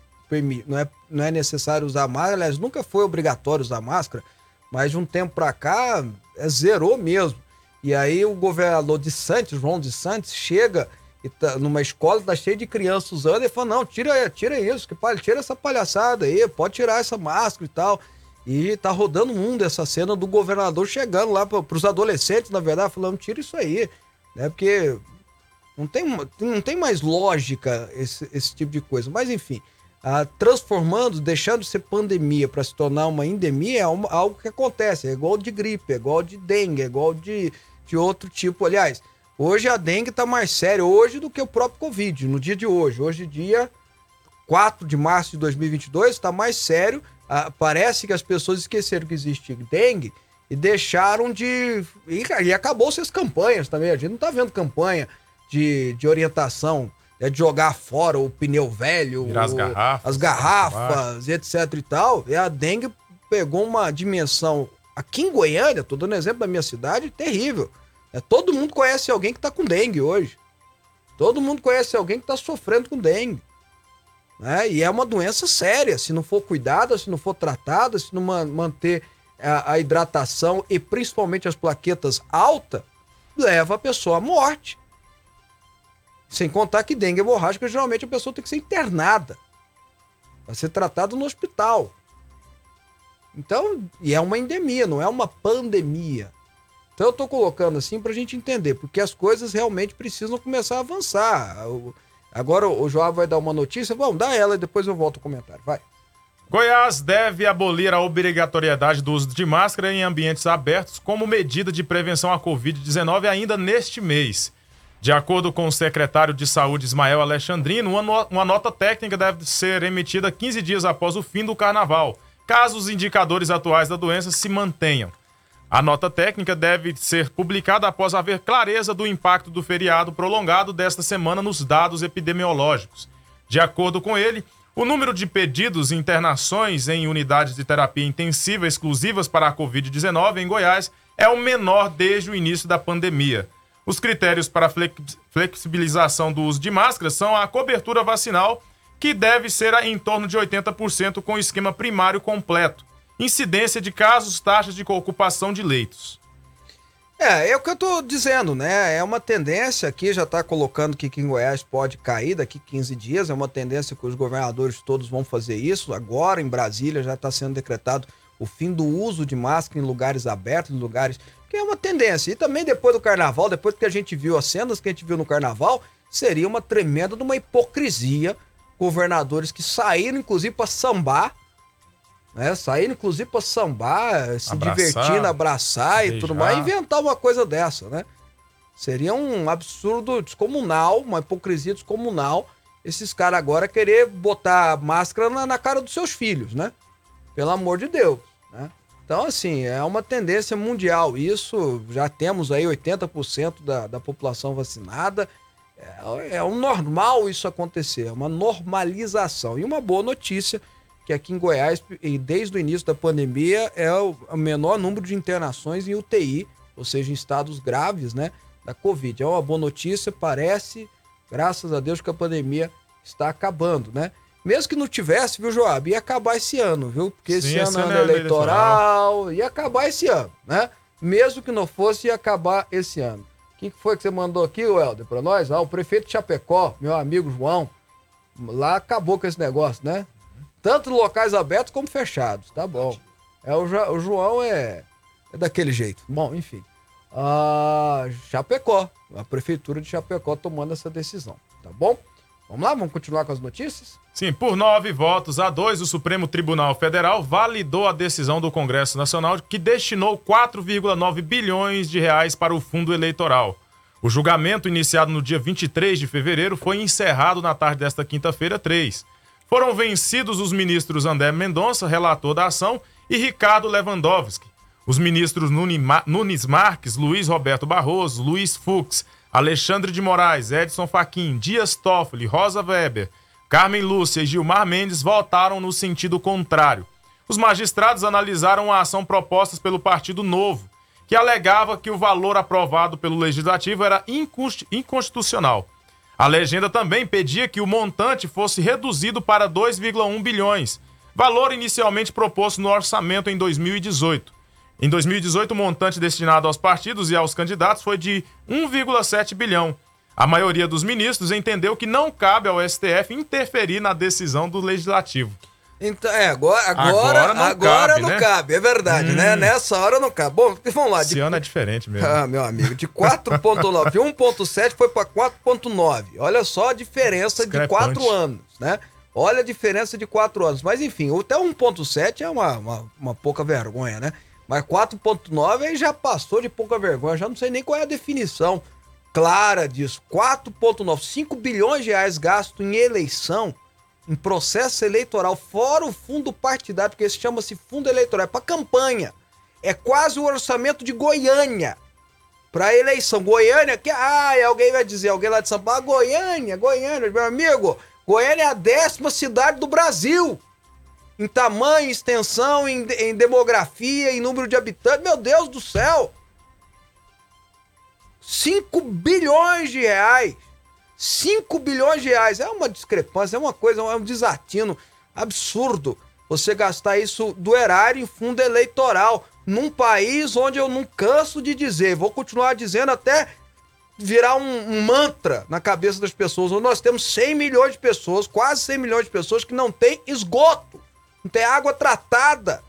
não é, não é necessário usar máscara, aliás, nunca foi obrigatório usar máscara, mas de um tempo para cá é, zerou mesmo. E aí o governador de Santos, João de Santos, chega tá numa escola, tá cheio de crianças usando, e fala, não, tira, tira isso, que tira essa palhaçada aí, pode tirar essa máscara e tal. E tá rodando o mundo essa cena do governador chegando lá para os adolescentes, na verdade, falando, tira isso aí, né? Porque não tem, não tem mais lógica esse, esse tipo de coisa. Mas enfim, transformando, deixando de ser pandemia para se tornar uma endemia é uma, algo que acontece. É igual de gripe, é igual de dengue, é igual de, de outro tipo. Aliás, hoje a dengue está mais séria hoje do que o próprio Covid, no dia de hoje. Hoje, dia 4 de março de 2022, está mais sério. Ah, parece que as pessoas esqueceram que existe dengue e deixaram de. E, e acabou-se as campanhas também. A gente não está vendo campanha de, de orientação, é de jogar fora o pneu velho, o, as garrafas, as garrafas etc e tal. E a dengue pegou uma dimensão aqui em Goiânia, tô dando exemplo da minha cidade, terrível. É, todo mundo conhece alguém que tá com dengue hoje. Todo mundo conhece alguém que tá sofrendo com dengue. Né? E é uma doença séria. Se não for cuidada, se não for tratada, se não manter a, a hidratação e principalmente as plaquetas alta, leva a pessoa à morte. Sem contar que dengue hemorrágica, geralmente a pessoa tem que ser internada. Vai ser tratada no hospital. Então, e é uma endemia, não é uma pandemia. Então eu tô colocando assim pra gente entender, porque as coisas realmente precisam começar a avançar. Agora o João vai dar uma notícia, vamos dar ela e depois eu volto ao comentário. Vai. Goiás deve abolir a obrigatoriedade do uso de máscara em ambientes abertos como medida de prevenção à Covid-19 ainda neste mês. De acordo com o secretário de Saúde Ismael Alexandrino, uma, no uma nota técnica deve ser emitida 15 dias após o fim do carnaval, caso os indicadores atuais da doença se mantenham. A nota técnica deve ser publicada após haver clareza do impacto do feriado prolongado desta semana nos dados epidemiológicos. De acordo com ele, o número de pedidos e internações em unidades de terapia intensiva exclusivas para a Covid-19 em Goiás é o menor desde o início da pandemia. Os critérios para flexibilização do uso de máscaras são a cobertura vacinal, que deve ser em torno de 80% com o esquema primário completo incidência de casos, taxas de ocupação de leitos. É, é o que eu tô dizendo, né? É uma tendência aqui, já tá colocando que em Goiás pode cair daqui 15 dias, é uma tendência que os governadores todos vão fazer isso. Agora em Brasília já está sendo decretado o fim do uso de máscara em lugares abertos, em lugares. Que é uma tendência. E também depois do carnaval, depois que a gente viu as cenas que a gente viu no carnaval, seria uma tremenda de uma hipocrisia governadores que saíram, inclusive, para sambar né? Sair, inclusive, para sambar, se abraçar, divertindo, abraçar beijar. e tudo mais, inventar uma coisa dessa, né? Seria um absurdo descomunal, uma hipocrisia descomunal, esses caras agora querer botar máscara na, na, cara dos seus filhos, né? Pelo amor de Deus, né? Então, assim, é uma tendência mundial. Isso, já temos aí 80% da, da população vacinada. É, é um normal isso acontecer, é uma normalização. E uma boa notícia que aqui em Goiás, desde o início da pandemia, é o menor número de internações em UTI, ou seja, em estados graves, né, da Covid. É uma boa notícia, parece, graças a Deus, que a pandemia está acabando, né? Mesmo que não tivesse, viu, Joab, ia acabar esse ano, viu? Porque Sim, esse, esse ano é ano eleitoral, eleitoral, ia acabar esse ano, né? Mesmo que não fosse, ia acabar esse ano. O que foi que você mandou aqui, Helder, para nós? Ah, o prefeito de Chapecó, meu amigo João, lá acabou com esse negócio, né? Tanto locais abertos como fechados. Tá bom. É, o, o João é, é daquele jeito. Bom, enfim. Chapecó. A prefeitura de Chapecó tomando essa decisão. Tá bom? Vamos lá, vamos continuar com as notícias? Sim, por nove votos a dois, o Supremo Tribunal Federal validou a decisão do Congresso Nacional que destinou 4,9 bilhões de reais para o fundo eleitoral. O julgamento, iniciado no dia 23 de fevereiro, foi encerrado na tarde desta quinta-feira, 3. Foram vencidos os ministros André Mendonça, relator da ação, e Ricardo Lewandowski. Os ministros Nunes Marques, Luiz Roberto Barroso, Luiz Fux, Alexandre de Moraes, Edson Fachin, Dias Toffoli, Rosa Weber, Carmen Lúcia e Gilmar Mendes votaram no sentido contrário. Os magistrados analisaram a ação proposta pelo Partido Novo, que alegava que o valor aprovado pelo Legislativo era inconstitucional. A legenda também pedia que o montante fosse reduzido para 2,1 bilhões, valor inicialmente proposto no orçamento em 2018. Em 2018, o montante destinado aos partidos e aos candidatos foi de 1,7 bilhão. A maioria dos ministros entendeu que não cabe ao STF interferir na decisão do legislativo. Então, é, agora, agora, agora não, agora cabe, não né? cabe, é verdade, né? hum. né? Nessa hora não cabe. Bom, vamos lá. Esse de... ano é diferente mesmo. Ah, meu amigo, de 4.9, 1.7 foi para 4.9. Olha só a diferença de 4 anos, né? Olha a diferença de 4 anos. Mas enfim, até 1.7 é uma, uma, uma pouca vergonha, né? Mas 4.9 aí já passou de pouca vergonha, já não sei nem qual é a definição clara disso. 4.9, 5 bilhões de reais gasto em eleição em processo eleitoral, fora o fundo partidário, porque esse chama-se fundo eleitoral, é para campanha. É quase o orçamento de Goiânia para eleição. Goiânia, que ah, alguém vai dizer, alguém lá de São Paulo, ah, Goiânia, Goiânia, meu amigo, Goiânia é a décima cidade do Brasil. Em tamanho, extensão, em, em demografia, em número de habitantes. Meu Deus do céu! 5 bilhões de reais 5 bilhões de reais. É uma discrepância, é uma coisa, é um desatino absurdo você gastar isso do erário em fundo eleitoral num país onde eu não canso de dizer, vou continuar dizendo até virar um, um, mantra na cabeça das pessoas, nós temos 100 milhões de pessoas, quase 100 milhões de pessoas que não tem esgoto, não tem água tratada.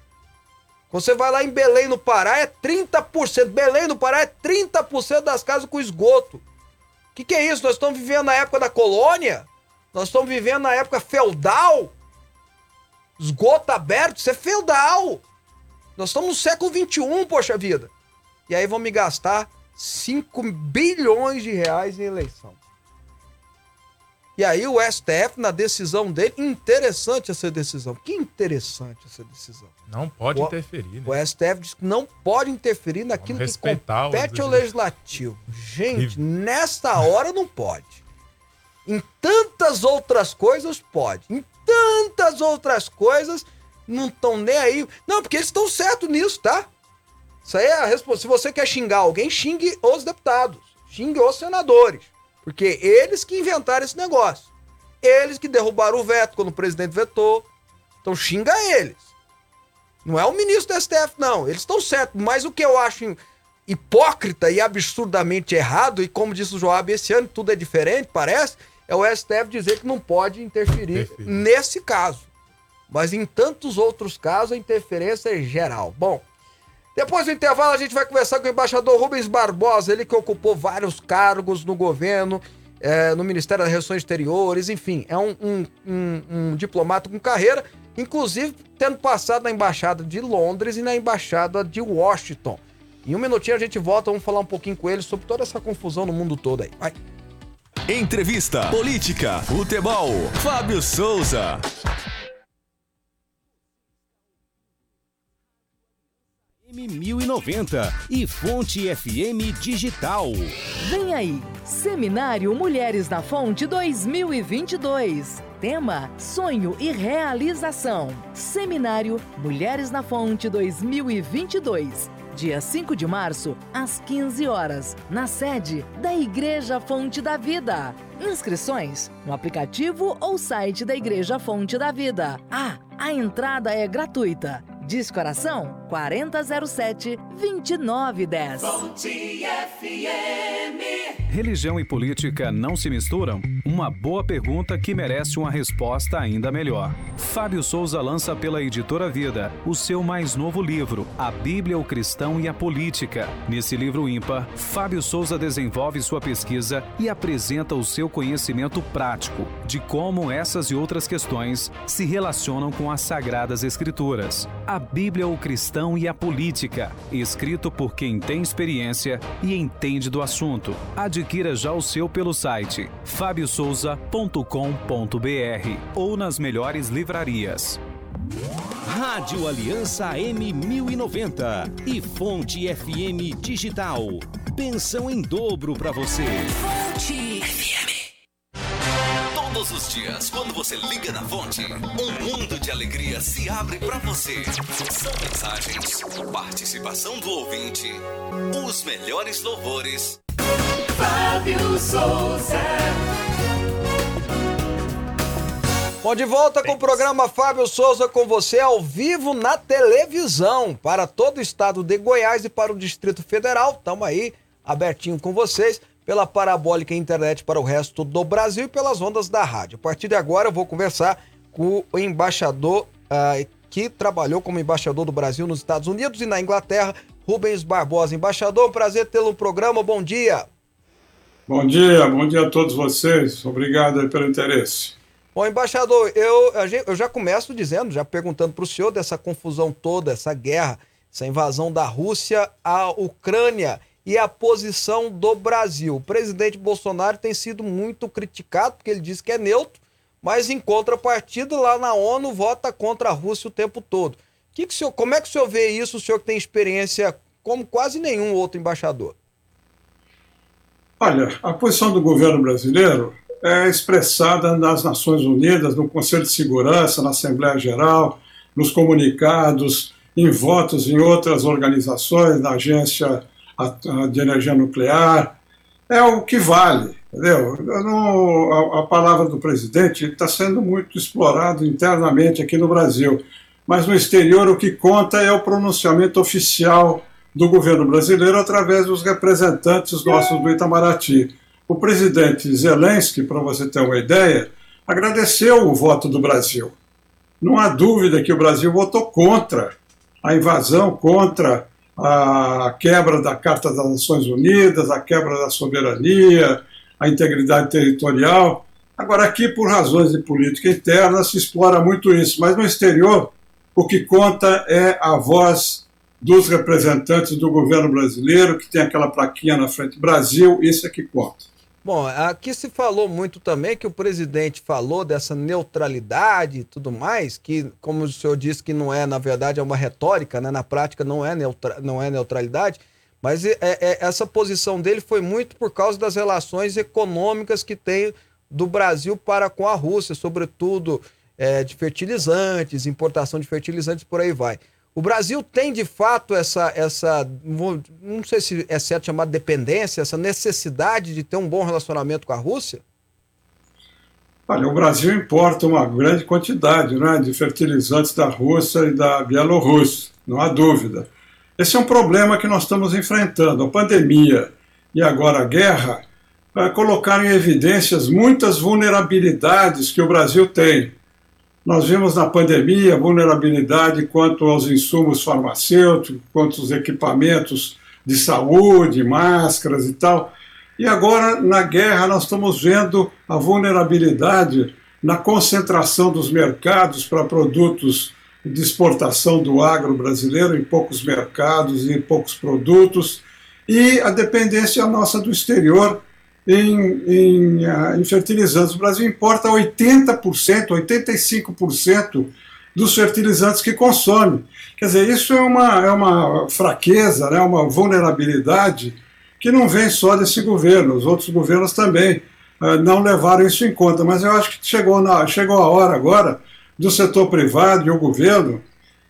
Você vai lá em Belém, no Pará, é 30%. Belém, no Pará, é 30% das casas com esgoto. Que, que é isso? Nós estamos vivendo na época da colônia? Nós estamos vivendo na época feudal? Esgoto aberto? Isso é feudal! Nós estamos no século XXI, poxa vida. E aí vão me gastar 5 bilhões de reais em eleição. E aí o STF, na decisão dele, interessante essa decisão. Que interessante essa decisão. Não pode o, interferir. Né? O STF diz que não pode interferir naquilo que compete ao legislativo. Gente, nesta hora não pode. Em tantas outras coisas pode. Em tantas outras coisas não estão nem aí. Não, porque eles estão certos nisso, tá? Isso aí é a resposta. Se você quer xingar alguém, xingue os deputados. Xingue os senadores. Porque eles que inventaram esse negócio. Eles que derrubaram o veto quando o presidente vetou. Então xinga eles. Não é o ministro do STF, não. Eles estão certos. Mas o que eu acho hipócrita e absurdamente errado, e como disse o Joab, esse ano tudo é diferente, parece, é o STF dizer que não pode interferir nesse caso. Mas em tantos outros casos a interferência é geral. Bom, depois do intervalo, a gente vai conversar com o embaixador Rubens Barbosa, ele que ocupou vários cargos no governo, é, no Ministério das Relações Exteriores, enfim, é um, um, um, um, diplomata com carreira, inclusive tendo passado na Embaixada de Londres e na Embaixada de Washington. Em um minutinho a gente volta, vamos falar um pouquinho com ele sobre toda essa confusão no mundo todo aí. Vai. Entrevista, política, futebol, Fábio Souza. M1090 e Fonte FM Digital. Vem aí, Seminário Mulheres na Fonte 2022. Tema: Sonho e Realização. Seminário Mulheres na Fonte 2022. Dia 5 de março, às 15 horas, na sede da Igreja Fonte da Vida. Inscrições no aplicativo ou site da Igreja Fonte da Vida. Ah, a entrada é gratuita. Discoração 4007 2910. Fonte FM. Religião e política não se misturam? Uma boa pergunta que merece uma resposta ainda melhor. Fábio Souza lança pela editora Vida o seu mais novo livro, A Bíblia, o Cristão e a Política. Nesse livro ímpar, Fábio Souza desenvolve sua pesquisa e apresenta o seu conhecimento prático de como essas e outras questões se relacionam com as Sagradas Escrituras. A Bíblia, o Cristão e a Política, escrito por quem tem experiência e entende do assunto. Adquira já o seu pelo site fabiosouza.com.br ou nas melhores livrarias. Rádio Aliança M1090 e Fonte FM Digital. Pensão em dobro para você. Todos os dias, quando você liga na fonte, um mundo de alegria se abre para você. São mensagens, participação do ouvinte, os melhores louvores. Fábio Souza. Bom, de volta com o programa Fábio Souza com você ao vivo na televisão para todo o estado de Goiás e para o Distrito Federal. Estamos aí abertinho com vocês pela parabólica internet para o resto do Brasil e pelas ondas da rádio. A partir de agora eu vou conversar com o embaixador uh, que trabalhou como embaixador do Brasil nos Estados Unidos e na Inglaterra, Rubens Barbosa. Embaixador, um prazer tê-lo no programa. Bom dia. Bom dia, bom dia a todos vocês. Obrigado pelo interesse. Bom, embaixador, eu, eu já começo dizendo, já perguntando para o senhor dessa confusão toda, essa guerra, essa invasão da Rússia à Ucrânia e a posição do Brasil. O presidente Bolsonaro tem sido muito criticado porque ele diz que é neutro, mas em contrapartida lá na ONU vota contra a Rússia o tempo todo. Que que senhor, como é que o senhor vê isso, o senhor que tem experiência como quase nenhum outro embaixador? Olha, a posição do governo brasileiro é expressada nas Nações Unidas, no Conselho de Segurança, na Assembleia Geral, nos comunicados, em votos em outras organizações, na Agência a, a, de energia nuclear, é o que vale, entendeu? Não, a, a, palavra do presidente está sendo muito explorado internamente aqui no Brasil, mas no exterior o que conta é o pronunciamento oficial do governo brasileiro através dos representantes nossos do Itamaraty. O presidente Zelensky, para você ter uma ideia, agradeceu o voto do Brasil. Não há dúvida que o Brasil votou contra a invasão, contra a quebra da Carta das Nações Unidas, a quebra da soberania, a integridade territorial. Agora, aqui, por razões de política interna, se explora muito isso, mas no exterior, o que conta é a voz dos representantes do governo brasileiro, que tem aquela plaquinha na frente, Brasil, isso é que conta. Bom, aqui se falou muito também que o presidente falou dessa neutralidade e tudo mais, que, como o senhor disse, que não é, na verdade, é uma retórica, né? Na prática não é, neutra, não é neutralidade, mas é, é, essa posição dele foi muito por causa das relações econômicas que tem do Brasil para com a Rússia, sobretudo é, de fertilizantes, importação de fertilizantes, por aí vai. O Brasil tem de fato essa, essa não sei se é certo chamar de dependência, essa necessidade de ter um bom relacionamento com a Rússia? Olha, o Brasil importa uma grande quantidade né, de fertilizantes da Rússia e da Bielorrússia, não há dúvida. Esse é um problema que nós estamos enfrentando. A pandemia e agora a guerra colocaram em evidências muitas vulnerabilidades que o Brasil tem nós vimos na pandemia vulnerabilidade quanto aos insumos farmacêuticos, quanto aos equipamentos de saúde, máscaras e tal. E agora, na guerra, nós estamos vendo a vulnerabilidade na concentração dos mercados para produtos de exportação do agro brasileiro em poucos mercados e poucos produtos, e a dependência nossa do exterior em, em, uh, em fertilizantes. O Brasil importa 80%, 85% dos fertilizantes que consome. Quer dizer, isso é uma, é uma fraqueza, né, uma vulnerabilidade que não vem só desse governo, os outros governos também uh, não levaram isso em conta. Mas eu acho que chegou, na, chegou a hora agora do setor privado e o governo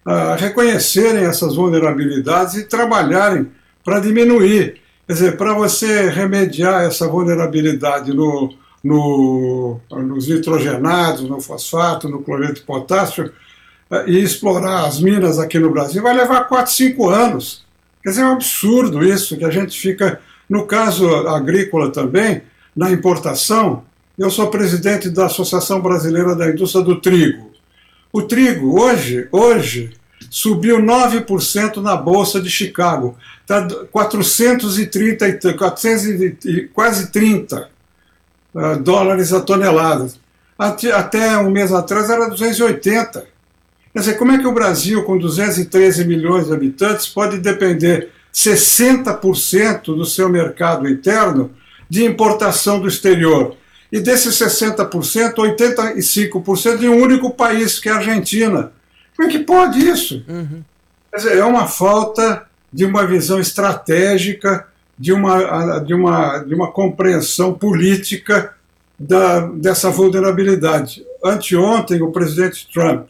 uh, reconhecerem essas vulnerabilidades e trabalharem para diminuir Quer dizer, para você remediar essa vulnerabilidade no, no, nos nitrogenados, no fosfato, no cloreto de potássio, eh, e explorar as minas aqui no Brasil, vai levar 4, 5 anos. Quer dizer, é um absurdo isso, que a gente fica, no caso agrícola também, na importação, eu sou presidente da Associação Brasileira da Indústria do Trigo. O trigo, hoje, hoje, subiu 9% na Bolsa de Chicago. Está 430, 400, quase 30 uh, ah, dólares a tonelada. Até, até um mês atrás era 280. Quer dizer, como é que o Brasil, com 213 milhões de habitantes, pode depender 60% do seu mercado interno de importação do exterior? E desses 60%, 85% de um único país, que é a Argentina. Como é que pode isso? Uhum. Dizer, é uma falta de uma visão estratégica, de uma, de uma, de uma compreensão política da, dessa vulnerabilidade. Anteontem, o presidente Trump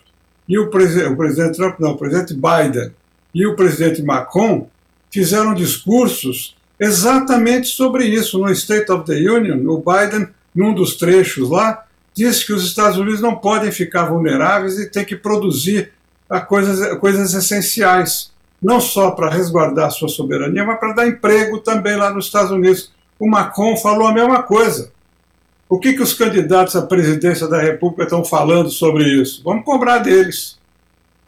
e o, presi o presidente Trump, não, o presidente Biden e o presidente Macron fizeram discursos exatamente sobre isso. No State of the Union, o Biden, num dos trechos lá, disse que os Estados Unidos não podem ficar vulneráveis e tem que produzir coisas, coisas essenciais, não só para resguardar a sua soberania, mas para dar emprego também lá nos Estados Unidos. O Macron falou a mesma coisa. O que, que os candidatos à presidência da República estão falando sobre isso? Vamos cobrar deles.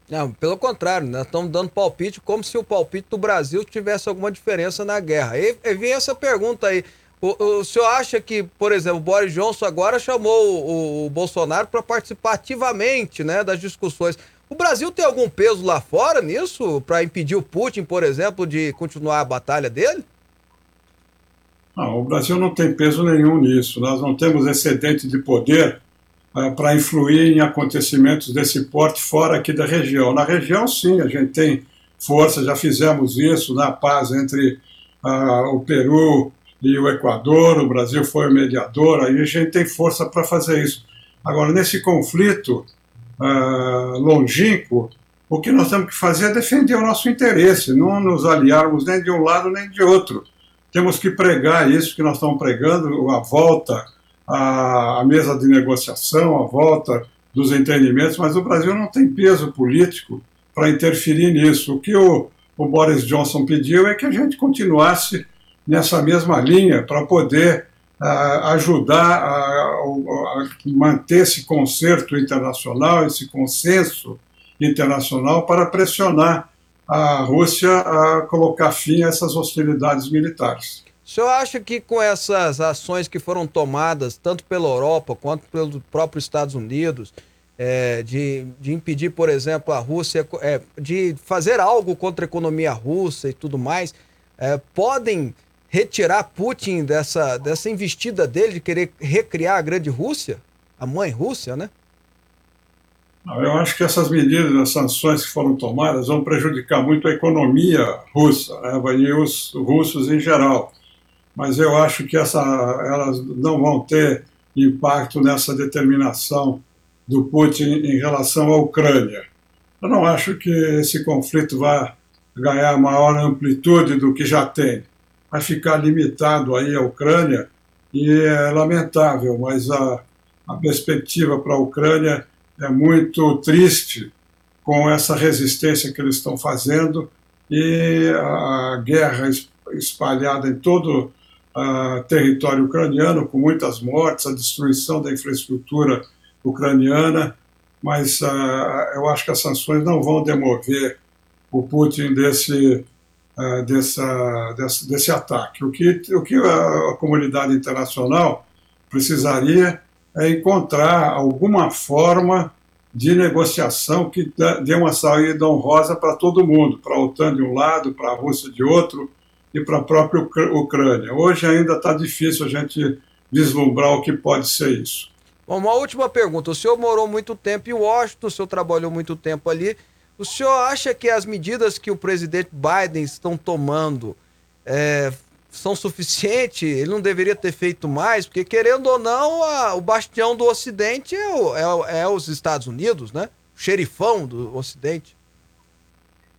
Não, pelo contrário, nós estamos dando palpite como se o palpite do Brasil tivesse alguma diferença na guerra. E, e vem essa pergunta aí. O, o senhor acha que, por exemplo, o Boris Johnson agora chamou o, o Bolsonaro para participar ativamente né, das discussões. O Brasil tem algum peso lá fora nisso para impedir o Putin, por exemplo, de continuar a batalha dele? Não, o Brasil não tem peso nenhum nisso. Nós não temos excedente de poder uh, para influir em acontecimentos desse porte fora aqui da região. Na região, sim, a gente tem força, já fizemos isso na paz entre uh, o Peru e o Equador, o Brasil foi o mediador, aí a gente tem força para fazer isso. Agora, nesse conflito uh, longínquo, o que nós temos que fazer é defender o nosso interesse, não nos aliarmos nem de um lado nem de outro. Temos que pregar isso que nós estamos pregando, a volta à, mesa de negociação, a volta dos entendimentos, mas o Brasil não tem peso político para interferir nisso. O que o, o Boris Johnson pediu é que a gente continuasse nessa mesma linha para poder ajudar a, a, manter esse concerto internacional, esse consenso internacional para pressionar a Rússia a colocar fim a essas hostilidades militares. O senhor acha que com essas ações que foram tomadas, tanto pela Europa quanto pelos próprios Estados Unidos, é, de, de impedir, por exemplo, a Rússia, é, de fazer algo contra a economia russa e tudo mais, é, podem retirar Putin dessa, dessa investida dele de querer recriar a grande Rússia? A mãe Rússia, né? Eu acho que essas medidas, as sanções que foram tomadas, vão prejudicar muito a economia russa né, e os russos em geral. Mas eu acho que essa, elas não vão ter impacto nessa determinação do Putin em relação à Ucrânia. Eu não acho que esse conflito vá ganhar maior amplitude do que já tem. Vai ficar limitado aí à Ucrânia e é lamentável, mas a, a perspectiva para a Ucrânia é muito triste com essa resistência que eles estão fazendo e a guerra espalhada em todo o território ucraniano, com muitas mortes, a destruição da infraestrutura ucraniana, mas uh, eu acho que as sanções não vão demover o Putin desse, uh, dessa, desse, desse, ataque. O que, o que a, a comunidade internacional precisaria é encontrar alguma forma de negociação que dê uma saída honrosa para todo mundo, para a OTAN de um lado, para a Rússia de outro e para a própria Ucrânia. Hoje ainda está difícil a gente vislumbrar o que pode ser isso. Bom, uma última pergunta. O senhor morou muito tempo em Washington, o senhor trabalhou muito tempo ali. O senhor acha que as medidas que o presidente Biden estão tomando é, são suficientes? Ele não deveria ter feito mais? Porque, querendo ou não, a, o bastião do Ocidente é, o, é, é, os Estados Unidos, né? O xerifão do Ocidente.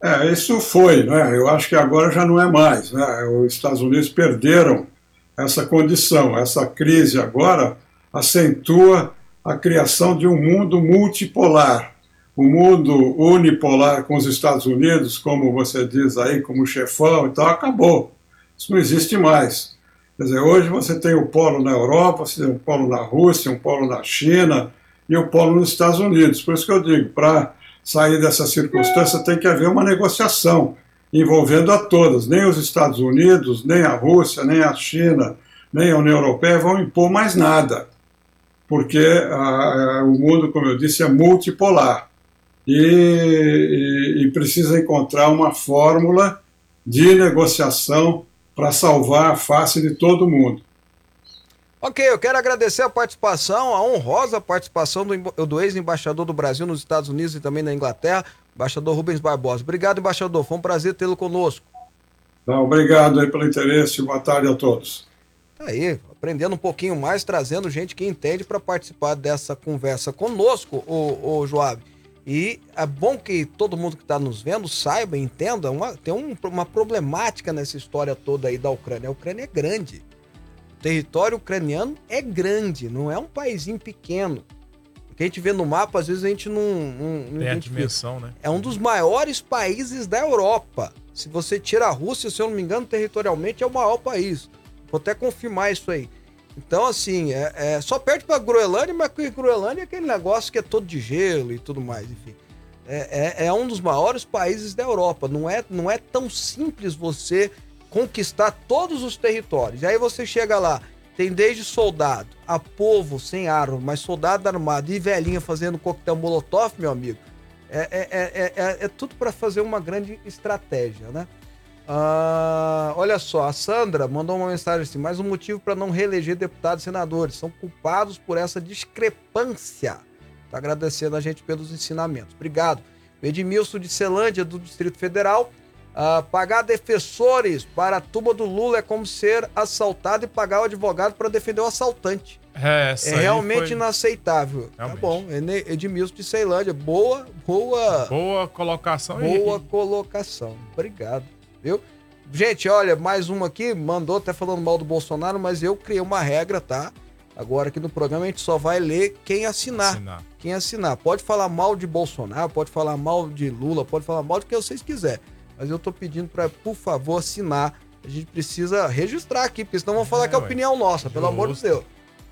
É, isso foi, né? Eu acho que agora já não é mais, né? Os Estados Unidos perderam essa condição. Essa crise agora acentua a criação de um mundo multipolar. O mundo unipolar com os Estados Unidos, como você diz aí, como chefão e tal, acabou. Isso não existe mais. Quer dizer, hoje você tem o polo na Europa, você tem um polo na Rússia, um polo na China e um polo nos Estados Unidos. Por isso que eu digo, para sair dessa circunstância tem que haver uma negociação envolvendo a todas. Nem os Estados Unidos, nem a Rússia, nem a China, nem a União Europeia vão impor mais nada, porque a, a, o mundo, como eu disse, é multipolar e, e, e precisa encontrar uma fórmula de negociação para salvar a face de todo mundo. Ok, eu quero agradecer a participação, a honrosa participação do, do ex-embaixador do Brasil nos Estados Unidos e também na Inglaterra, embaixador Rubens Barbosa. Obrigado, embaixador. Foi um prazer tê-lo conosco. Não, obrigado aí pelo interesse. Boa tarde a todos. Tá aí, aprendendo um pouquinho mais, trazendo gente que entende para participar dessa conversa conosco, o, o Joab. E é bom que todo mundo que está nos vendo saiba, entenda, uma, tem um, uma problemática nessa história toda aí da Ucrânia. A Ucrânia é grande. O território ucraniano é grande, não é um paísinho pequeno. O que a gente vê no mapa, às vezes a gente não, não, não tem a dimensão, né? É um dos maiores países da Europa. Se você tira a Rússia, se eu não me engano, territorialmente é o maior país. Vou até confirmar isso aí. Então, assim, é, é só perde para Groenlândia, mas Groenlândia é aquele negócio que é todo de gelo e tudo mais, enfim. É, é, é, um dos maiores países da Europa. Não é, não é tão simples você conquistar todos os territórios. E aí você chega lá, tem desde soldado a povo sem arma, mas soldado armado e velhinha fazendo coquetel molotov, meu amigo. É, é, é, é, é tudo para fazer uma grande estratégia, né? Ah, olha só, a Sandra mandou uma mensagem assim: mais um motivo para não reeleger deputados e senadores. São culpados por essa discrepância. Tá agradecendo a gente pelos ensinamentos. Obrigado. Edmilson de Celândia, do Distrito Federal. Ah, pagar defensores para a turma do Lula é como ser assaltado e pagar o advogado para defender o assaltante. É, é realmente foi... inaceitável. Tá realmente. Tá bom, Edmilson de Ceilândia. Boa, boa. Boa colocação. Boa colocação. Obrigado viu? Gente, olha, mais uma aqui, mandou até falando mal do Bolsonaro, mas eu criei uma regra, tá? Agora aqui no programa a gente só vai ler quem assinar. assinar. Quem assinar. Pode falar mal de Bolsonaro, pode falar mal de Lula, pode falar mal de quem vocês quiserem. Mas eu tô pedindo para, por favor, assinar. A gente precisa registrar aqui, porque senão vão falar é, que é opinião nossa, pelo amor de Deus.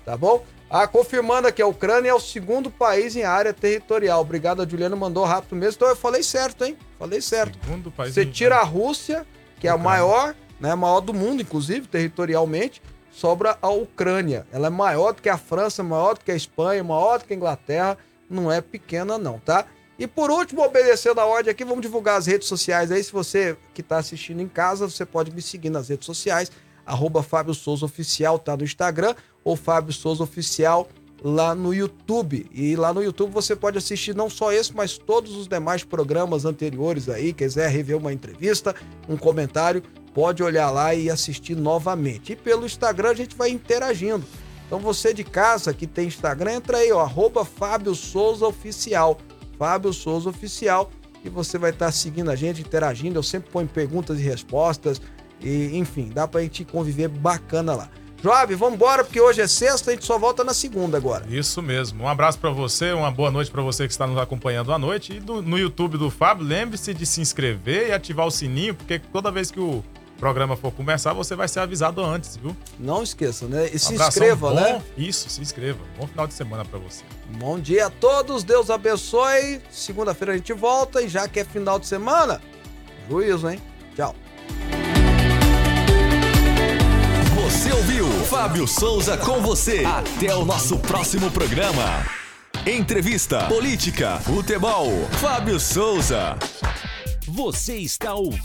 Tá bom? Ah, confirmando aqui, a Ucrânia é o segundo país em área territorial. Obrigado, a Juliana mandou rápido mesmo. Então eu falei certo, hein? Falei certo. Segundo país Você tira a Rússia, que é a maior, né? Maior do mundo, inclusive, territorialmente, sobra a Ucrânia. Ela é maior do que a França, maior do que a Espanha, maior do que a Inglaterra. Não é pequena, não, tá? E por último, obedecendo a ordem aqui, vamos divulgar as redes sociais aí. Se você que está assistindo em casa, você pode me seguir nas redes sociais arroba Fábio Souza Oficial, tá no Instagram, ou Fábio Souza Oficial lá no YouTube. E lá no YouTube você pode assistir não só esse, mas todos os demais programas anteriores aí. Quiser rever uma entrevista, um comentário, pode olhar lá e assistir novamente. E pelo Instagram a gente vai interagindo. Então você de casa que tem Instagram, entra aí, ó, arroba Fábio Souza Oficial. Fábio Souza Oficial. E você vai estar seguindo a gente, interagindo. Eu sempre ponho perguntas e respostas. E, enfim, dá pra gente conviver bacana lá. Joab, vamos embora, porque hoje é sexta, a gente só volta na segunda agora. Isso mesmo. Um abraço para você, uma boa noite para você que está nos acompanhando à noite. E do, no YouTube do Fábio, lembre-se de se inscrever e ativar o sininho, porque toda vez que o programa for começar, você vai ser avisado antes, viu? Não esqueça, né? E um se inscreva, bom, né? Isso, se inscreva. Bom final de semana para você. Bom dia a todos, Deus abençoe. Segunda-feira a gente volta e já que é final de semana, juízo, hein? Tchau. Você ouviu Fábio Souza com você. Até o nosso próximo programa. Entrevista, política, futebol. Fábio Souza. Você está ouvindo.